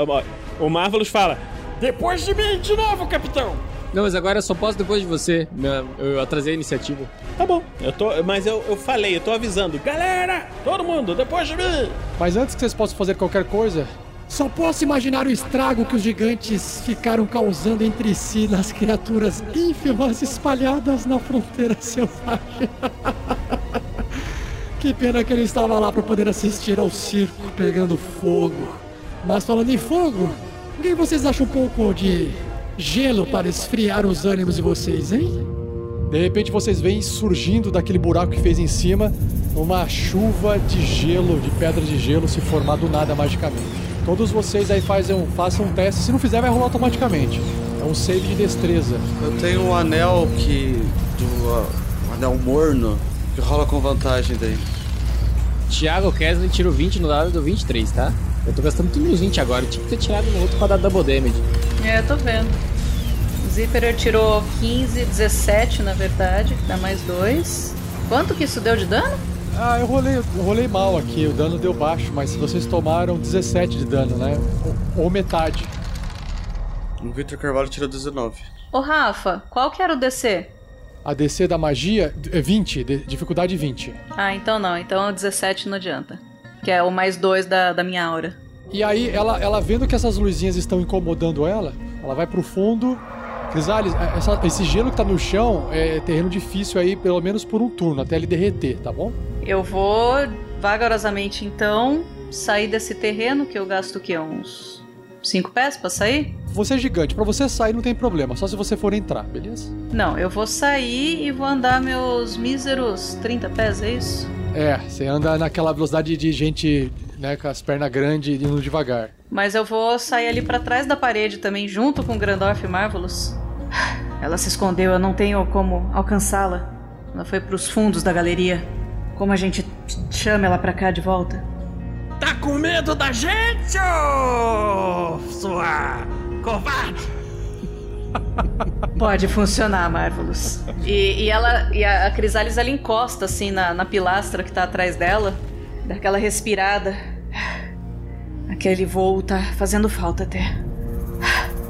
o Marvelous fala: Depois de mim, de novo, capitão! Não, mas agora eu só posso depois de você. Eu atrasei a iniciativa. Tá bom, eu tô, mas eu, eu falei, eu tô avisando. Galera, todo mundo, depois de mim! Mas antes que vocês possam fazer qualquer coisa, Só posso imaginar o estrago que os gigantes ficaram causando entre si nas criaturas ínfimas espalhadas na fronteira selvagem. que pena que ele estava lá para poder assistir ao circo pegando fogo. Mas falando em fogo, o que vocês acham um pouco de gelo para esfriar os ânimos de vocês, hein? de repente vocês veem surgindo daquele buraco que fez em cima uma chuva de gelo, de pedra de gelo se formar do nada magicamente. Todos vocês aí fazem, façam um teste. Se não fizer, vai rolar automaticamente. É um save de destreza. Eu tenho um anel que. do. uh, um anel morno que rola com vantagem daí. Thiago Kesley tirou 20 no dado do 23, tá? Eu tô gastando tudo nos 20 agora. Eu tinha que ter tirado no outro pra dar double damage. É, eu tô vendo. O Zipperer tirou 15, 17 na verdade, que dá mais 2. Quanto que isso deu de dano? Ah, eu rolei, eu rolei mal aqui, o dano deu baixo, mas se vocês tomaram 17 de dano, né? Ou, ou metade. O Victor Carvalho tirou 19. Ô Rafa, qual que era o DC? A DC da magia é 20, de- dificuldade 20. Ah, então não. Então o 17 não adianta. Que é o mais 2 da, da minha aura. E aí, ela, ela vendo que essas luzinhas estão incomodando ela, ela vai pro fundo. Crisales, essa- esse gelo que tá no chão é terreno difícil aí, pelo menos por um turno, até ele derreter, tá bom? Eu vou vagarosamente então sair desse terreno que eu gasto o quê? Uns 5 pés pra sair? Você é gigante, pra você sair não tem problema, só se você for entrar, beleza? Não, eu vou sair e vou andar meus míseros 30 pés, é isso? É, você anda naquela velocidade de gente, né, com as pernas grandes e indo devagar. Mas eu vou sair ali pra trás da parede também, junto com Grandorf e Marvelous. Ela se escondeu, eu não tenho como alcançá-la. Ela foi pros fundos da galeria. Como a gente chama ela pra cá de volta? Tá com medo da gente, ô sua covarde? Pode funcionar, Marvelous. E, e ela, e a, a Crisalis ela encosta assim na, na pilastra que tá atrás dela, dá aquela respirada. Aquele voo tá fazendo falta até.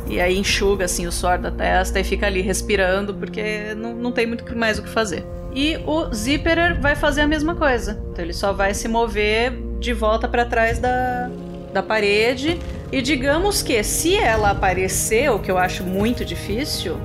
E aí enxuga assim o suor da testa e fica ali respirando porque não, não tem muito mais o que fazer. E o Zipperer vai fazer a mesma coisa. Então ele só vai se mover de volta pra trás da, da parede. E digamos que se ela aparecer, o que eu acho muito difícil,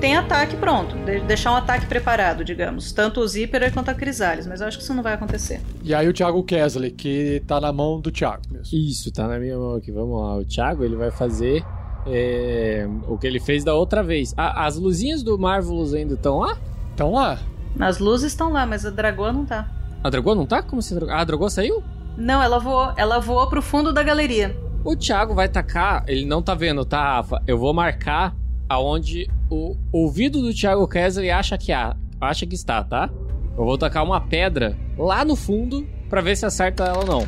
tem ataque pronto. De- deixar um ataque preparado, digamos. Tanto o Zipperer quanto a Crisales. Mas eu acho que isso não vai acontecer. E aí o Thiago Kesley, que tá na mão do Thiago mesmo. Isso, tá na minha mão aqui. Vamos lá. O Thiago, ele vai fazer é, o que ele fez da outra vez. Ah, as luzinhas do Marvelous ainda estão lá? Estão lá. As luzes estão lá, mas a Dragoa não tá. A Dragô não tá? Como se a Dragô... Ah, a Dragô saiu? Não, ela voou. Ela voou pro fundo da galeria. O Thiago vai tacar, ele não tá vendo, tá, Rafa? Eu vou marcar aonde o ouvido do Thiago Kessler acha que há, acha que está, tá? Eu vou tacar uma pedra lá no fundo pra ver se acerta ela ou não.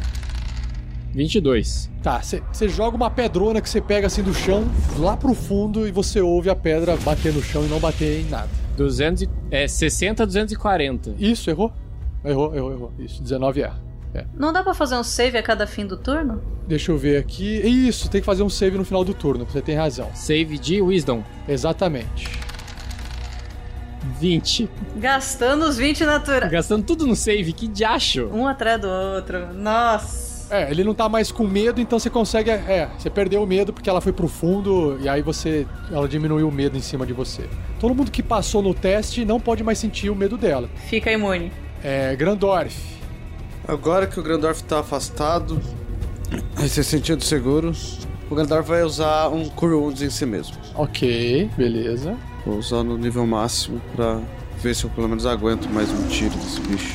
22. Tá, você joga uma pedrona que você pega assim do chão, lá pro fundo, e você ouve a pedra bater no chão e não bater em nada. 200 e, é 60 240. Isso, errou. Errou, errou, errou. Isso, 19 é. É. Não dá pra fazer um save a cada fim do turno? Deixa eu ver aqui. Isso, tem que fazer um save no final do turno, você tem razão. Save de Wisdom. Exatamente. 20. Gastando os 20 naturais. Gastando tudo no save, que diacho. Um atrás do outro. Nossa. É, ele não tá mais com medo, então você consegue. É, você perdeu o medo porque ela foi pro fundo e aí você. Ela diminuiu o medo em cima de você. Todo mundo que passou no teste não pode mais sentir o medo dela. Fica imune. É, Grandorf. Agora que o Grandorf tá afastado e se sentindo seguro, o Grandorf vai usar um Cure Wounds em si mesmo. Ok, beleza. Vou usar no nível máximo pra ver se eu pelo menos aguento mais um tiro desse bicho.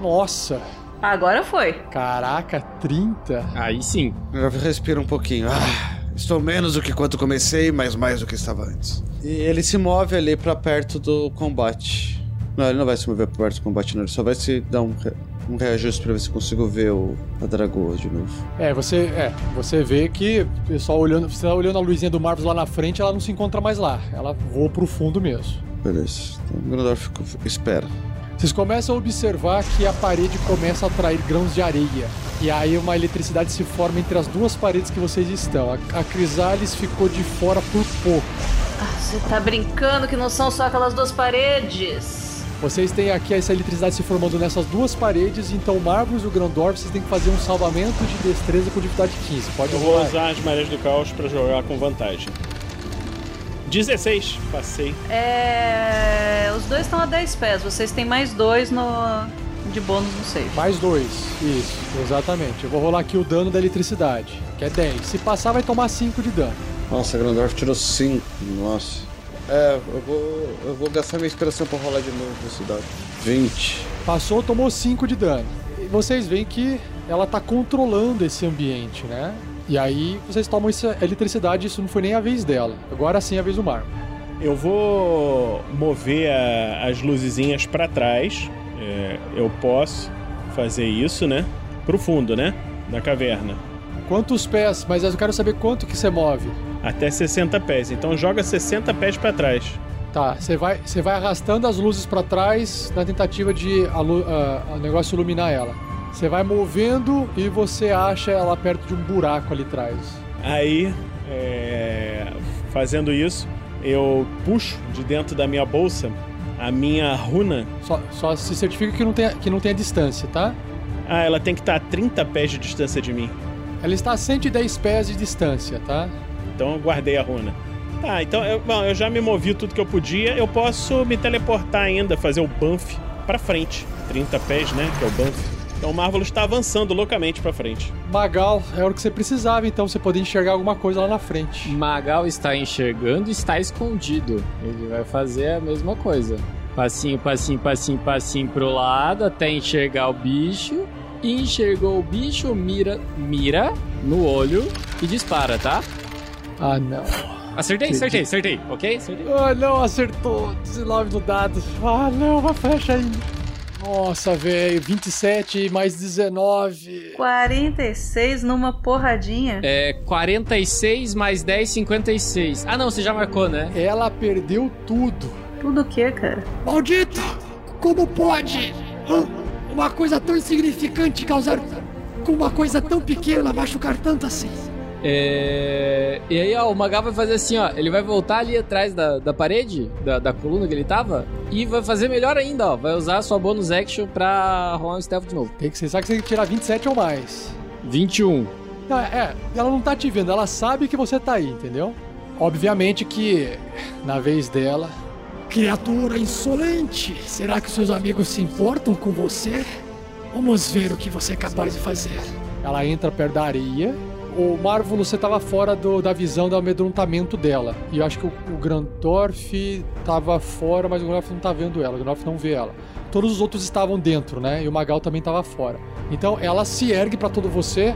Nossa! Agora foi. Caraca, 30? Aí sim. Grandorf respira um pouquinho. Ah, estou menos do que quando comecei, mas mais do que estava antes. E ele se move ali pra perto do combate. Não, ele não vai se mover pra perto do combate, não. Ele só vai se dar um, re- um reajuste pra ver se eu consigo ver o, a Dragoa de novo. É, você, é, você vê que o pessoal olhando, você tá olhando a luzinha do Marvel lá na frente, ela não se encontra mais lá. Ela voa pro fundo mesmo. Beleza. Então o Grandorf espera. Vocês começam a observar que a parede começa a atrair grãos de areia. E aí uma eletricidade se forma entre as duas paredes que vocês estão. A, a Crisales ficou de fora por pouco. Ah, você tá brincando que não são só aquelas duas paredes? Vocês têm aqui essa eletricidade se formando nessas duas paredes, então o Marvelous e o Grandorf vocês têm que fazer um salvamento de destreza com dificuldade 15. Pode Eu vou usar as marés do caos pra jogar com vantagem. 16, passei. É. Os dois estão a 10 pés. Vocês têm mais dois no. de bônus no save. Mais dois. Isso, exatamente. Eu vou rolar aqui o dano da eletricidade, que é 10. Se passar, vai tomar 5 de dano. Nossa, Grandorf tirou 5. Nossa. É, eu vou, eu vou gastar minha inspiração pra rolar de novo esse dado. 20. Passou, tomou 5 de dano. E vocês veem que ela tá controlando esse ambiente, né? E aí vocês tomam essa eletricidade, isso não foi nem a vez dela. Agora sim é a vez do Marco. Eu vou mover a- as luzezinhas pra trás. É, eu posso fazer isso, né? Pro fundo, né? Da caverna. Quantos pés? Mas eu quero saber quanto que você move. Até 60 pés. Então joga 60 pés pra trás. Tá, você vai, você vai arrastando as luzes pra trás na tentativa de o negócio iluminar ela. Você vai movendo e você acha ela perto de um buraco ali atrás. Aí, é, fazendo isso, eu puxo de dentro da minha bolsa a minha runa. Só, só se certifica que não tem, que não tem a distância, tá? Ah, ela tem que estar a 30 pés de distância de mim. Ela está a 110 pés de distância, tá? Então eu guardei a runa. Tá, então eu, bom, eu já me movi tudo que eu podia. Eu posso me teleportar ainda, fazer o Banff pra frente. 30 pés, né? Que é o Banff. Então o Marvelous está avançando loucamente pra frente. Magal, é o que você precisava, então você poder enxergar alguma coisa lá na frente. Magal está enxergando e está escondido. Ele vai fazer a mesma coisa. Passinho, passinho, passinho, passinho pro lado até enxergar o bicho. E enxergou o bicho, mira, mira no olho e dispara, tá? Ah, não. Acertei, acertei, acertei, ok? Acertei. Ah, não, acertou. 19 do dado. Ah, não, uma flecha ainda. Nossa, velho, 27 mais 19. 46 numa porradinha. É 46 mais 10, 56. Ah, não, você já marcou, né? Ela perdeu tudo. Tudo o que, cara? Maldito! Como pode hã, uma coisa tão insignificante causar com uma coisa tão pequena machucar tanto assim? É... E aí, ó, o Magal vai fazer assim, ó. Ele vai voltar ali atrás da, da parede, da, da coluna que ele tava, e vai fazer melhor ainda, ó. Vai usar a sua bonus action pra rolar um stealth de novo. Tem que pensar que você tem que tirar 27 ou mais. 21. Não, é, ela não tá te vendo, ela sabe que você tá aí, entendeu? Obviamente que, na vez dela, Criatura insolente! Será que seus amigos se importam com você? Vamos ver o que você é capaz de fazer. ela entra perto da areia. O Marvel, você tava fora do- da visão do amedrontamento dela. E eu acho que o, o Grandorf tava fora, mas o Grandorf não tá vendo ela. O Grandorf não vê ela. Todos os outros estavam dentro, né? E o Magal também tava fora. Então ela se ergue pra todo você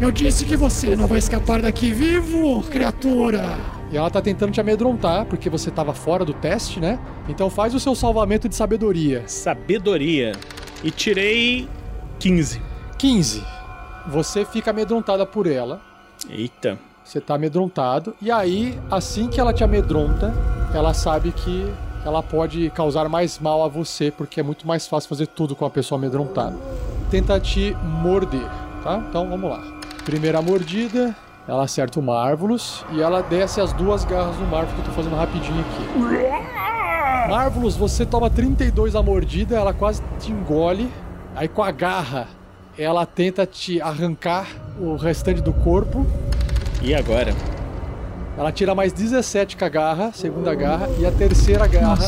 Eu disse que você não vai escapar daqui vivo, criatura! E ela tá tentando te amedrontar, porque você tava fora do teste, né? Então faz o seu salvamento de sabedoria. Sabedoria. E tirei 15. 15. Você fica amedrontada por ela. Eita. Você tá amedrontado. E aí, assim que ela te amedronta, ela sabe que ela pode causar mais mal a você, porque é muito mais fácil fazer tudo com a pessoa amedrontada. Tenta te morder, tá? Então vamos lá. Primeira mordida, ela acerta o Marvelous e ela desce as duas garras do Marvelous que eu tô fazendo rapidinho aqui. Marvelous, você toma 32 a mordida, ela quase te engole. Aí com a garra, ela tenta te arrancar o restante do corpo. E agora? Ela tira mais 17 com a garra, segunda garra, e a terceira garra.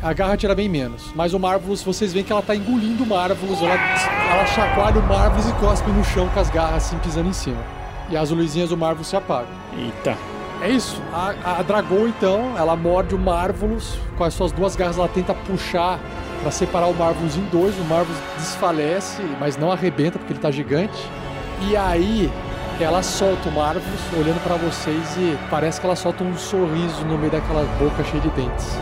A garra tira bem menos. Mas o Marvelous, vocês veem que ela tá engolindo o Marvelous. Ela, ela chacoalha o Marvelous e cospe no chão com as garras assim pisando em cima. E as luzinhas do Marvelous se apagam. Eita. É isso. A, a Dragon, então, ela morde o Marvelous. Com as suas duas garras, ela tenta puxar pra separar o Marvelous em dois. O Marvelous desfalece, mas não arrebenta porque ele tá gigante. E aí, ela solta o Marvelous olhando pra vocês e parece que ela solta um sorriso no meio daquela boca cheia de dentes.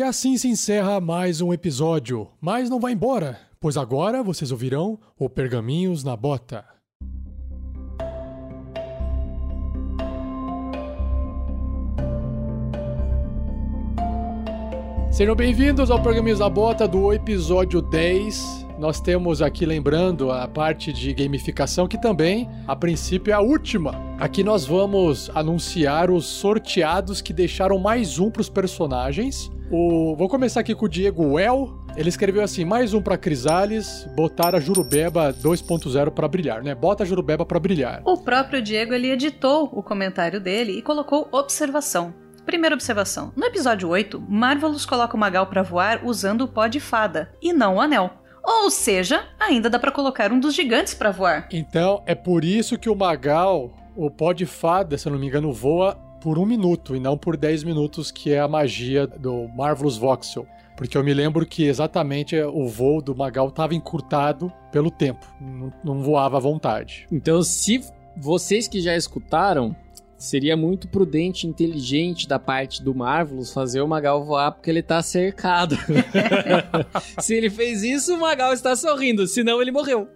E assim se encerra mais um episódio. Mas não vá embora, pois agora vocês ouvirão o Pergaminhos na Bota. Sejam bem-vindos ao Pergaminhos na Bota do episódio 10. Nós temos aqui, lembrando, a parte de gamificação, que também, a princípio, é a última. Aqui nós vamos anunciar os sorteados que deixaram mais um para os personagens. O... Vou começar aqui com o Diego Well. Ele escreveu assim: mais um pra Crisales, botar a Jurubeba 2.0 pra brilhar, né? Bota a Jurubeba pra brilhar. O próprio Diego ele editou o comentário dele e colocou observação. Primeira observação: no episódio 8, Marvelous coloca o Magal pra voar usando o pó de fada e não o anel. Ou seja, ainda dá pra colocar um dos gigantes pra voar. Então é por isso que o Magal, o pó de fada, se eu não me engano, voa por um minuto e não por 10 minutos, que é a magia do Marvelous Voxel. Porque eu me lembro que exatamente o voo do Magal estava encurtado pelo tempo, não, não voava à vontade. Então, se vocês que já escutaram, seria muito prudente e inteligente da parte do Marvelous fazer o Magal voar porque ele tá cercado. se ele fez isso, o Magal está sorrindo, senão ele morreu.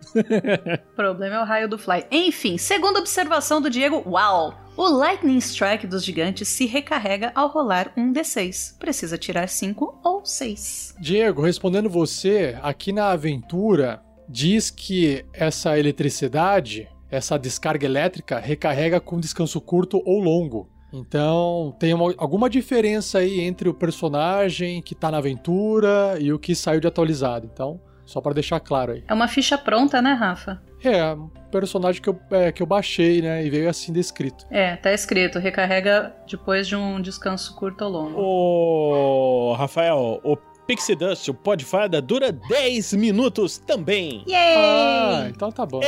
O problema é o raio do Fly. Enfim, segunda observação do Diego, uau! O Lightning Strike dos gigantes se recarrega ao rolar um D6. Precisa tirar 5 ou 6. Diego, respondendo você, aqui na aventura diz que essa eletricidade, essa descarga elétrica, recarrega com descanso curto ou longo. Então, tem uma- alguma diferença aí entre o personagem que tá na aventura e o que saiu de atualizado. Então, só para deixar claro aí. É uma ficha pronta, né, Rafa? É, um personagem que eu, é, que eu baixei, né? E veio assim descrito. É, tá escrito, recarrega depois de um descanso curto ou longo. Ô, Rafael, o Pixie Dust, o pó de fada, dura 10 minutos também. Ah, então tá bom.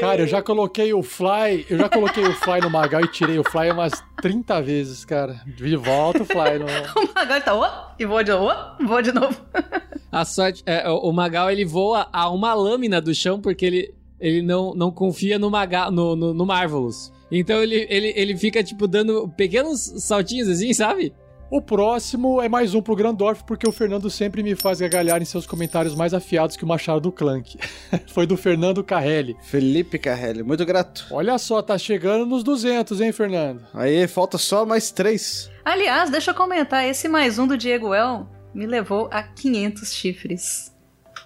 Cara, eu já coloquei o Fly, eu já coloquei o Fly no Magal e tirei o Fly umas 30 vezes, cara. De volta o Fly no... Agora tá, ó, e vou de novo, ó, vou de novo. A sorte, é, o o Magal ele voa a uma lâmina do chão porque ele, ele não, não confia no, Magal, no, no, no Marvelous. Então ele, ele, ele fica, tipo, dando pequenos saltinhos assim, sabe? O próximo é mais um pro Grandorf, porque o Fernando sempre me faz gargalhar em seus comentários mais afiados que o Machado do Clank. Foi do Fernando Carrelli. Felipe Carrelli, muito grato. Olha só, tá chegando nos 200, hein, Fernando? Aí, falta só mais três. Aliás, deixa eu comentar, esse mais um do Diego El me levou a 500 chifres.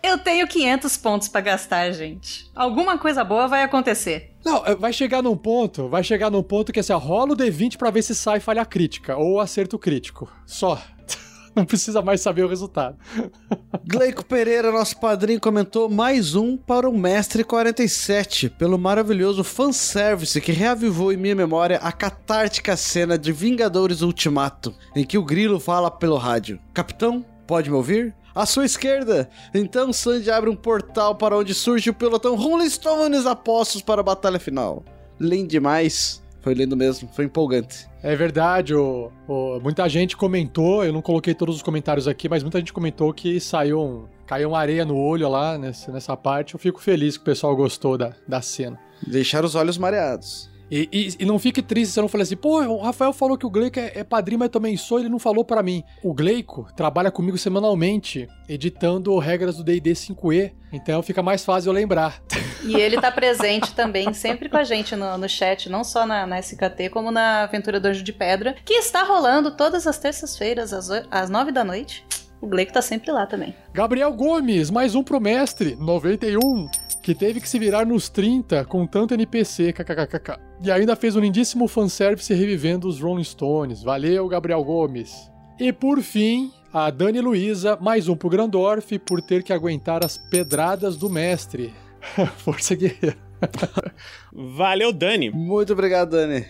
Eu tenho 500 pontos pra gastar, gente. Alguma coisa boa vai acontecer. Não, é, vai chegar num ponto, vai chegar num ponto que assim, rola o D20 pra ver se sai falha crítica ou acerto crítico. Só. Não precisa mais saber o resultado. Gleico Pereira, nosso padrinho, comentou mais um para o Mestre 47, pelo maravilhoso fanservice que reavivou em minha memória a catártica cena de Vingadores Ultimato, em que o Grilo fala pelo rádio: Capitão, pode me ouvir? À sua esquerda! Então Sandy abre um portal para onde surge o pelotão Rolling Stones apostos para a batalha final. Lindo demais. Foi lindo mesmo, foi empolgante. É verdade, o, o- muita gente comentou, eu não coloquei todos os comentários aqui, mas muita gente comentou que saiu um, caiu uma areia no olho lá nessa, nessa parte. Eu fico feliz que o pessoal gostou da, da cena. Deixar os olhos mareados. E, e- e não fique triste se eu não falei assim, pô, o Rafael falou que o Gleico é, é padrinho, mas também sou, ele não falou pra mim. O Gleico trabalha comigo semanalmente, editando regras do D&D 5e, então fica mais fácil eu lembrar. E ele tá presente também, sempre com a gente no, no chat, não só na, na SKT, como na Aventura do Anjo de Pedra, que está rolando todas as terças-feiras, às, às nove da noite. O Gleico tá sempre lá também. Gabriel Gomes, mais um pro mestre, 91, que teve que se virar nos 30 com tanto NPC, kkkk. E ainda fez um lindíssimo fanservice revivendo os Rolling Stones. Valeu, Gabriel Gomes. E por fim, a Dani Luiza, mais um pro Grandorf, por ter que aguentar as pedradas do mestre. Força guerreira. Valeu, Dani. Muito obrigado, Dani.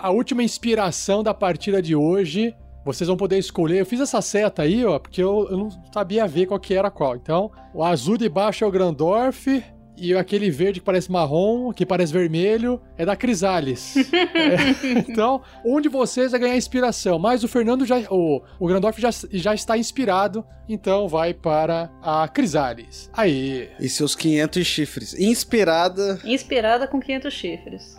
A última inspiração da partida de hoje, vocês vão poder escolher. Eu fiz essa seta aí, ó, porque eu, eu não sabia ver qual que era qual. Então, o azul de baixo é o Grandorf. E aquele verde que parece marrom, que parece vermelho, é da Crisales. É, então, um de vocês vai ganhar inspiração. Mas o Fernando já. O, o Grandorf já, já está inspirado. Então vai para a Crisales. Aí. E seus 500 chifres. Inspirada. Inspirada com 500 chifres.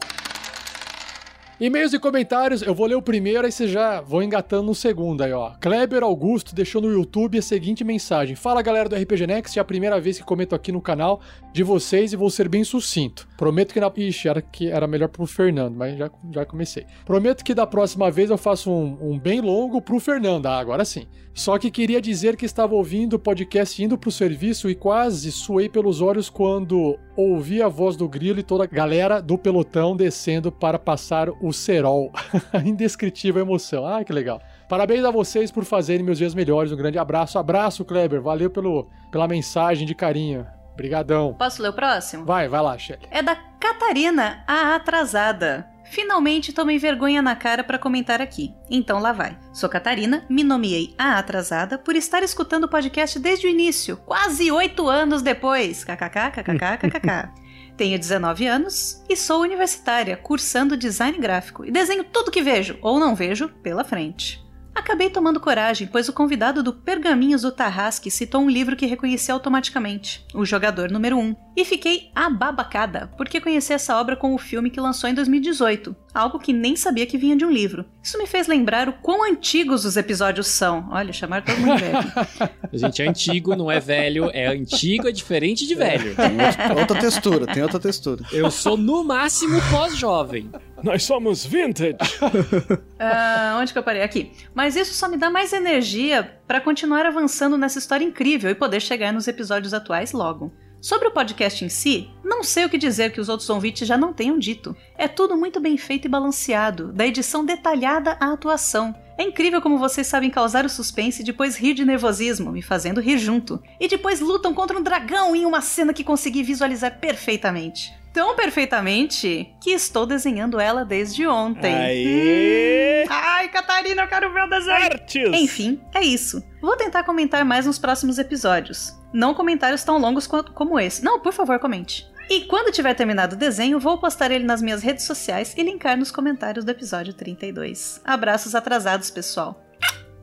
E-mails e comentários, eu vou ler o primeiro, aí você já vou engatando no segundo aí, ó. Kleber Augusto deixou no YouTube a seguinte mensagem: Fala galera do RPG Next, é a primeira vez que comento aqui no canal de vocês e vou ser bem sucinto. Prometo que na. Ixi, era, que era melhor pro Fernando, mas já, já comecei. Prometo que da próxima vez eu faço um, um bem longo pro Fernando, ah, agora sim. Só que queria dizer que estava ouvindo o podcast indo pro serviço e quase suei pelos olhos quando ouvi a voz do grilo e toda a galera do pelotão descendo para passar o cerol. Indescritível emoção. Ah, que legal. Parabéns a vocês por fazerem meus dias melhores. Um grande abraço. Abraço, Kleber. Valeu pelo, pela mensagem de carinho. Obrigadão. Posso ler o próximo? Vai, vai lá, Shelly. É da Catarina, a atrasada. Finalmente tomei vergonha na cara para comentar aqui. Então lá vai. Sou Catarina, me nomeei a atrasada por estar escutando o podcast desde o início, quase oito anos depois. KKK, KKK, KKK. Tenho 19 anos e sou universitária, cursando design gráfico e desenho tudo que vejo ou não vejo pela frente. Acabei tomando coragem, pois o convidado do Pergaminhos do Tarrasque citou um livro que reconheci automaticamente, O Jogador Número 1, e fiquei ababacada, porque conheci essa obra com o filme que lançou em 2018, algo que nem sabia que vinha de um livro. Isso me fez lembrar o quão antigos os episódios são. Olha, chamar todo mundo velho. Gente, é antigo, não é velho. É antigo, é diferente de velho. Tem outra textura, tem outra textura. Eu sou no máximo pós-jovem. Nós somos vintage. Ah, onde que eu parei? Aqui. Mas isso só me dá mais energia para continuar avançando nessa história incrível e poder chegar nos episódios atuais logo. Sobre o podcast em si, não sei o que dizer que os outros ouvintes já não tenham dito. É tudo muito bem feito e balanceado, da edição detalhada à atuação. É incrível como vocês sabem causar o suspense e depois rir de nervosismo, me fazendo rir junto. E depois lutam contra um dragão em uma cena que consegui visualizar perfeitamente. Tão perfeitamente que estou desenhando ela desde ontem. Aê! Hum. Ai, Catarina, eu quero ver o desenho. Artes! Enfim, é isso. Vou tentar comentar mais nos próximos episódios. Não comentários tão longos quanto- como esse. Não, por favor, comente. E quando tiver terminado o desenho, vou postar ele nas minhas redes sociais e linkar nos comentários do episódio 32. Abraços atrasados, pessoal.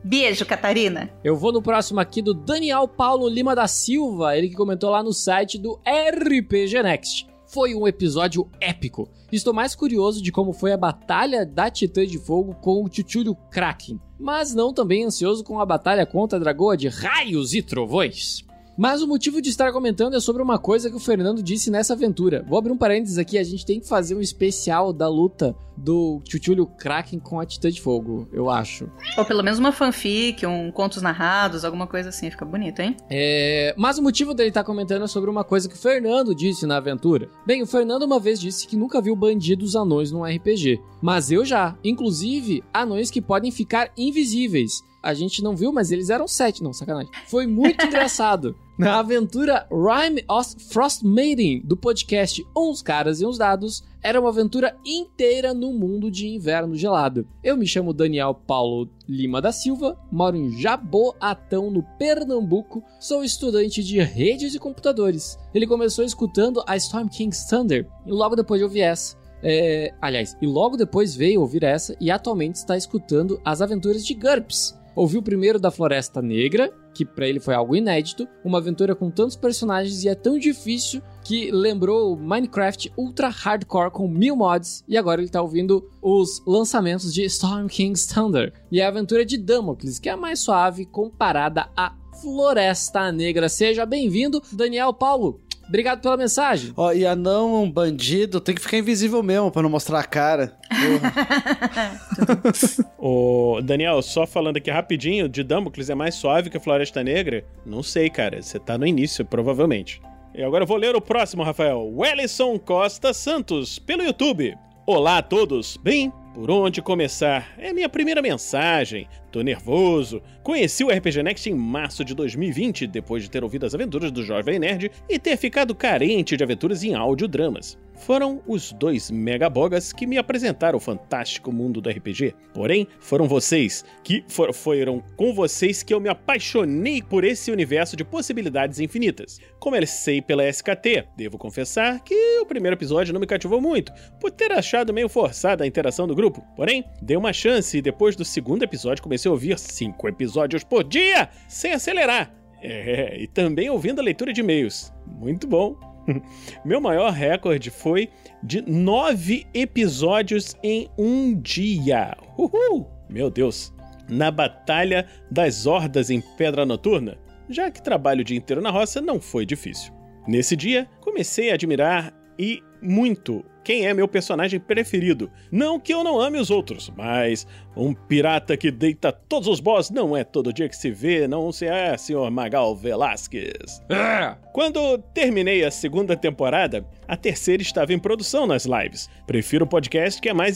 Beijo, Catarina. Eu vou no próximo aqui do Daniel Paulo Lima da Silva, ele que comentou lá no site do RPG Next. Foi um episódio épico. Estou mais curioso de como foi a batalha da Titã de Fogo com o Chuchulho Kraken, mas não também ansioso com a batalha contra a Dragoa de Raios e Trovões. Mas o motivo de estar comentando é sobre uma coisa que o Fernando disse nessa aventura. Vou abrir um parênteses aqui, a gente tem que fazer um especial da luta do Chuchulho Kraken com a Titã de Fogo, eu acho. Ou pelo menos uma fanfic, um contos narrados, alguma coisa assim. Fica bonito, hein? É, mas o motivo dele estar comentando é sobre uma coisa que o Fernando disse na aventura. Bem, o Fernando uma vez disse que nunca viu bandidos anões num RPG. Mas eu já. Inclusive, anões que podem ficar invisíveis. A gente não viu, mas eles eram sete. Não, sacanagem. Foi muito engraçado. Na aventura Rhyme of Frost Maiden, do podcast Uns Caras e Uns Dados, era uma aventura inteira no mundo de inverno gelado. Eu me chamo Daniel Paulo Lima da Silva, moro em Jaboatão, no Pernambuco, sou estudante de redes e computadores. Ele começou escutando a Storm King's Thunder e logo depois de ouvir essa. É, aliás, e logo depois veio ouvir essa e atualmente está escutando as aventuras de GURPS. Ouviu primeiro da Floresta Negra, que pra ele foi algo inédito, uma aventura com tantos personagens e é tão difícil que lembrou Minecraft Ultra Hardcore com mil mods, e agora ele tá ouvindo os lançamentos de Storm King's Thunder e a aventura de Damocles, que é a mais suave comparada a Floresta Negra. Seja bem-vindo, Daniel Paulo. Obrigado pela mensagem. Ó, e anão, um bandido, tem que ficar invisível mesmo pra não mostrar a cara. Ô, Daniel, só falando aqui rapidinho, de Damocles é mais suave que a Floresta Negra? Não sei, cara. Você tá no início, provavelmente. E agora eu vou ler o próximo, Rafael. Wellison Costa Santos, pelo YouTube. Olá a todos. Bem, por onde começar? É minha primeira mensagem. Tô nervoso. Conheci o RPG Next em março de 2020, depois de ter ouvido as aventuras do Jovem Nerd e ter ficado carente de aventuras em audiodramas. Foram os dois megabogas que me apresentaram o fantástico mundo do RPG. Porém, foram vocês que for- foram com vocês que eu me apaixonei por esse universo de possibilidades infinitas. Comecei pela SKT. Devo confessar que o primeiro episódio não me cativou muito, por ter achado meio forçada a interação do grupo. Porém, dei uma chance e depois do segundo episódio comecei a ouvir cinco episódios por dia, sem acelerar. É, e também ouvindo a leitura de e-mails. Muito bom. Meu maior recorde foi de nove episódios em um dia. Uhul! Meu Deus! Na Batalha das Hordas em Pedra Noturna, já que trabalho o dia inteiro na roça, não foi difícil. Nesse dia, comecei a admirar e muito quem é meu personagem preferido. Não que eu não ame os outros, mas um pirata que deita todos os boss não é todo dia que se vê, não se é, senhor Magal Velasquez. É. Quando terminei a segunda temporada, a terceira estava em produção nas lives. Prefiro o podcast que é mais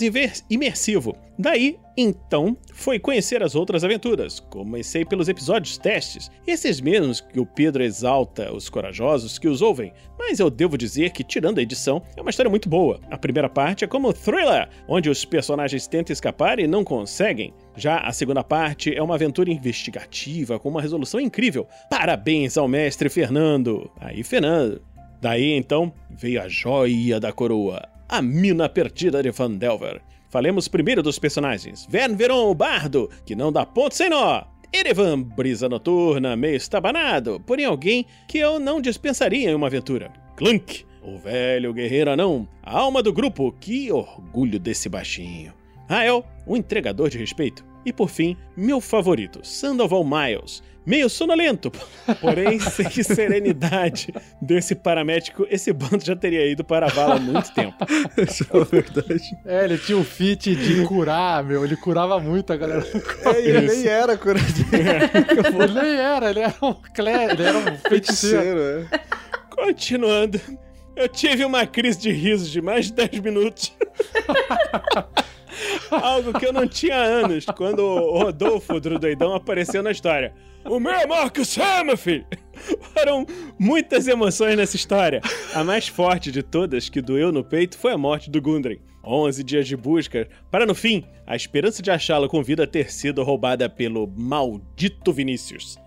imersivo. Daí, então, foi conhecer as outras aventuras. Comecei pelos episódios testes, esses mesmos que o Pedro exalta os corajosos que os ouvem. Mas eu devo dizer que, tirando a edição, é uma história muito boa. A primeira parte é como thriller, onde os personagens tentam escapar e não conseguem. Já a segunda parte é uma aventura investigativa com uma resolução incrível. Parabéns ao mestre Fernando. Aí, Fernando. Daí então veio a joia da coroa, a mina perdida de Fandelver. Falemos primeiro dos personagens. Vern Veron, o bardo, que não dá ponto sem nó. Erevan, brisa noturna, meio estabanado, porém alguém que eu não dispensaria em uma aventura. Clunk, o velho guerreiro anão, a alma do grupo, que orgulho desse baixinho. Rael, o entregador de respeito. E por fim, meu favorito, Sandoval Miles, meio sonolento, porém sem serenidade desse paramédico, esse bando já teria ido para a vala há muito tempo. Isso é verdade. É, ele tinha o feat de curar, meu. Ele curava muito a galera É, ele nem era curadinho. Ele nem era, ele era um, clé, ele era um feiticeiro. Feiticeiro, é. Continuando, eu tive uma crise de riso de mais de 10 minutos. Algo que eu não tinha há anos, quando o Rodolfo, o Drudoidão, apareceu na história. O meu é Marcus Hammerfield! Foram muitas emoções nessa história. A mais forte de todas, que doeu no peito, foi a morte do Gundren. 11 dias de busca, para no fim, a esperança de achá-lo com vida ter sido roubada pelo maldito Vinícius.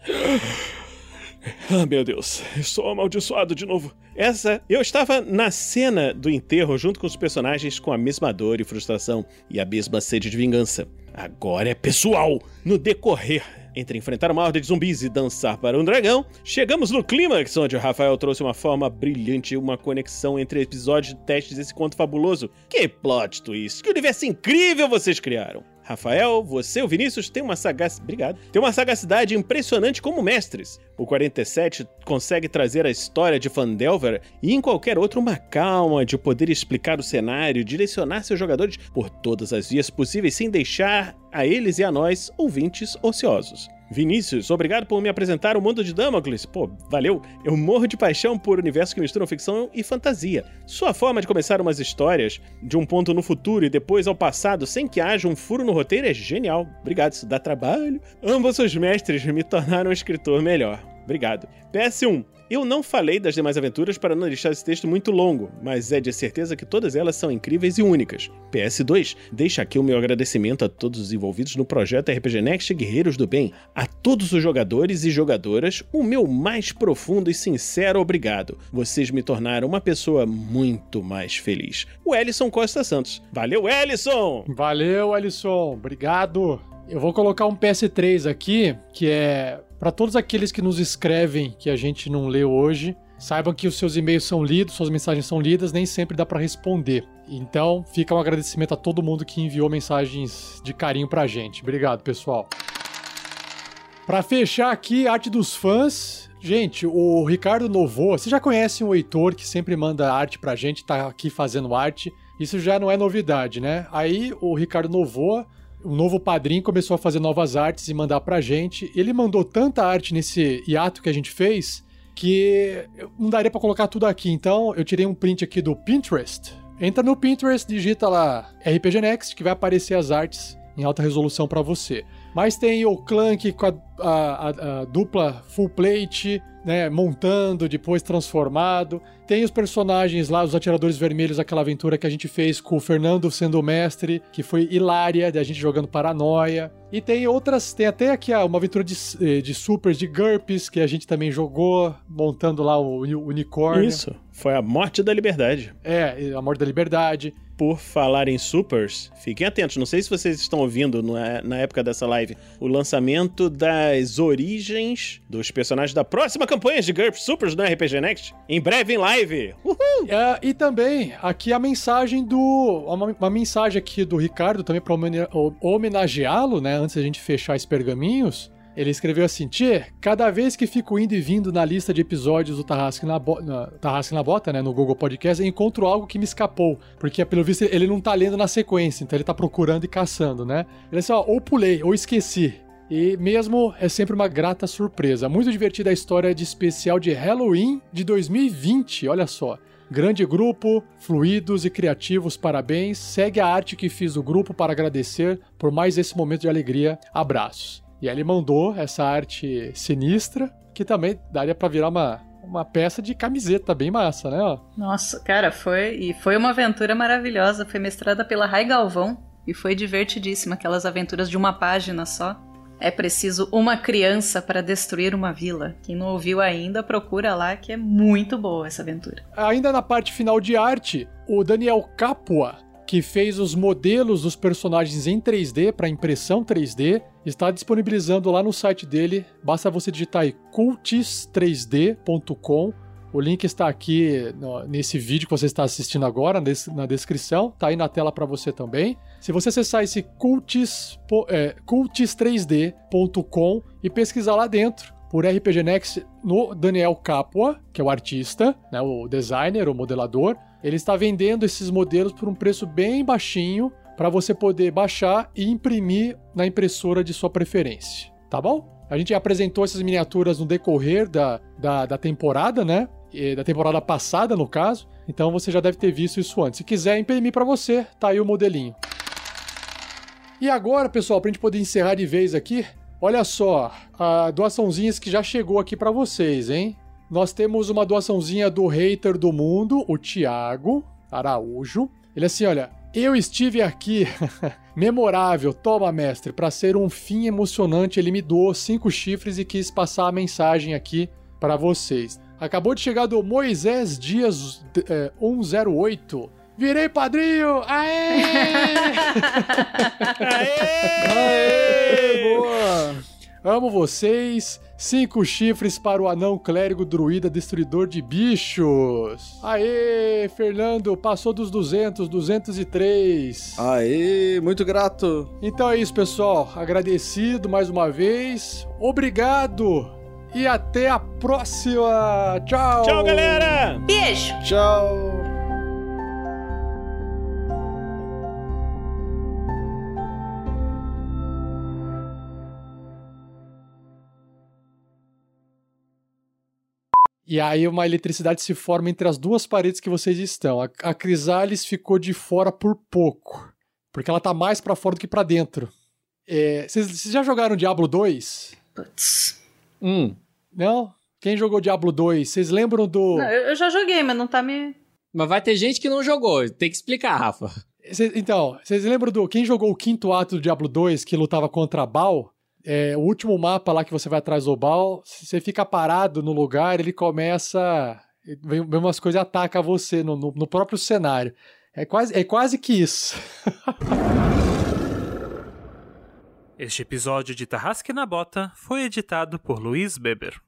Ah, meu Deus, eu sou amaldiçoado de novo. Essa, eu estava na cena do enterro junto com os personagens com a mesma dor e frustração e a mesma sede de vingança. Agora é pessoal. No decorrer entre enfrentar uma horda de zumbis e dançar para um dragão, chegamos no clímax, onde o Rafael trouxe uma forma brilhante uma conexão entre episódios de testes desse conto fabuloso. Que plot twist! Que universo incrível vocês criaram! Rafael, você o Vinícius uma. Obrigado. Tem uma sagacidade impressionante como mestres. O 47 consegue trazer a história de Fandelver e em qualquer outro uma calma de poder explicar o cenário, direcionar seus jogadores por todas as vias possíveis sem deixar a eles e a nós, ouvintes, ociosos. Vinícius, obrigado por me apresentar o mundo de Damocles. Pô, valeu. Eu morro de paixão por universos que misturam ficção e fantasia. Sua forma de começar umas histórias de um ponto no futuro e depois ao passado sem que haja um furo no roteiro é genial. Obrigado, isso dá trabalho. Ambos os mestres me tornaram um escritor melhor. Obrigado. PS1. Eu não falei das demais aventuras para não deixar esse texto muito longo, mas é de certeza que todas elas são incríveis e únicas. PS2. Deixa aqui o meu agradecimento a todos os envolvidos no projeto RPG Next Guerreiros do Bem. A todos os jogadores e jogadoras, o meu mais profundo e sincero obrigado. Vocês me tornaram uma pessoa muito mais feliz. O Ellison Costa Santos. Valeu, Ellison! Valeu, Alisson. Obrigado. Eu vou colocar um PS3 aqui, que é para todos aqueles que nos escrevem que a gente não leu hoje. Saibam que os seus e-mails são lidos, suas mensagens são lidas, nem sempre dá para responder. Então, fica um agradecimento a todo mundo que enviou mensagens de carinho pra gente. Obrigado, pessoal. Para fechar aqui, arte dos fãs. Gente, o Ricardo Novoa, vocês já conhecem o Heitor que sempre manda arte pra gente, tá aqui fazendo arte. Isso já não é novidade, né? Aí o Ricardo Novoa o novo padrinho começou a fazer novas artes e mandar pra gente. Ele mandou tanta arte nesse hiato que a gente fez que não daria pra colocar tudo aqui. Então eu tirei um print aqui do Pinterest. Entra no Pinterest, digita lá RPG Next que vai aparecer as artes em alta resolução pra você. Mas tem o Clank com a, a- a- a dupla full plate, né, montando, depois transformado. Tem os personagens lá, os atiradores vermelhos, aquela aventura que a gente fez com o Fernando sendo o mestre, que foi hilária, da gente jogando paranoia. E tem outras, tem até aqui uma aventura de, eh, de supers, de GURPS, que a gente também jogou, montando lá o uni- unicórnio. Isso, foi a morte da liberdade. É, a morte da liberdade. Por falar em supers, fiquem atentos, não sei se vocês estão ouvindo na, na época dessa live, o lançamento das origens dos personagens da próxima campanha de GURPS Supers no RPG Next, em breve em live. Uhul! É, e também aqui a mensagem do. Uma, uma mensagem aqui do Ricardo também para homenageá-lo, né? Antes da gente fechar esses pergaminhos. Ele escreveu assim: Tchê, cada vez que fico indo e vindo na lista de episódios do Tarrasque na, Bo na, Tarrasque na Bota, né, no Google Podcast, encontro algo que me escapou. Porque, pelo visto, ele não tá lendo na sequência, então ele tá procurando e caçando, né? Ele disse: ó, ou pulei, ou esqueci. E mesmo é sempre uma grata surpresa. Muito divertida a história de especial de Halloween de 2020, olha só. Grande grupo, fluidos e criativos, parabéns. Segue a arte que fiz do grupo para agradecer por mais esse momento de alegria. Abraços. E aí ele mandou essa arte sinistra, que também daria para virar uma, uma peça de camiseta bem massa, né? Ó. Nossa, cara, foi e foi uma aventura maravilhosa. Foi mestrada pela Rai Galvão e foi divertidíssima aquelas aventuras de uma página só. É preciso uma criança para destruir uma vila. Quem não ouviu ainda, procura lá que é muito boa essa aventura. Ainda na parte final de arte, o Daniel Capua, que fez os modelos dos personagens em 3D para impressão 3D, está disponibilizando lá no site dele. Basta você digitar aí cultis3d.com o link está aqui no, nesse vídeo que você está assistindo agora, nesse, na descrição, tá aí na tela para você também. Se você acessar esse cultis, é, cultis3d.com e pesquisar lá dentro por RPG Next no Daniel Capua, que é o artista, né, o designer, o modelador, ele está vendendo esses modelos por um preço bem baixinho para você poder baixar e imprimir na impressora de sua preferência, tá bom? A gente apresentou essas miniaturas no decorrer da, da, da temporada, né? da temporada passada, no caso. Então você já deve ter visto isso antes. Se quiser imprimir para você, tá aí o modelinho. E agora, pessoal, pra gente poder encerrar de vez aqui, olha só, a doaçãozinhas que já chegou aqui para vocês, hein? Nós temos uma doaçãozinha do hater do mundo, o Thiago Araújo. Ele é assim, olha, eu estive aqui, memorável, toma mestre, para ser um fim emocionante, ele me doou cinco chifres e quis passar a mensagem aqui para vocês. Acabou de chegar do Moisés Dias é, 108. Virei padrinho! Aê! Aê! Aê! Boa! Amo vocês. Cinco chifres para o anão clérigo druida destruidor de bichos. Aê, Fernando, passou dos 200, 203. Aê, muito grato. Então é isso, pessoal. Agradecido mais uma vez. Obrigado e até a próxima. Tchau. Tchau, galera. Beijo. Tchau. E aí uma eletricidade se forma entre as duas paredes que vocês estão. A, a Crisales ficou de fora por pouco, porque ela tá mais para fora do que para dentro. É, vocês, já jogaram Diablo 2? Putz. Hum. Não? Quem jogou Diablo 2? Vocês lembram do. Não, eu já joguei, mas não tá me. Mas vai ter gente que não jogou, tem que explicar, Rafa. Cês, então, vocês lembram do. Quem jogou o quinto ato do Diablo 2 que lutava contra Baal? É, o último mapa lá que você vai atrás do Baal, você fica parado no lugar, ele começa. Vem, vem umas coisas e ataca você no, no, no próprio cenário. É quase, é quase que isso. Este episódio de Tarrasque na Bota foi editado por Luiz Beber.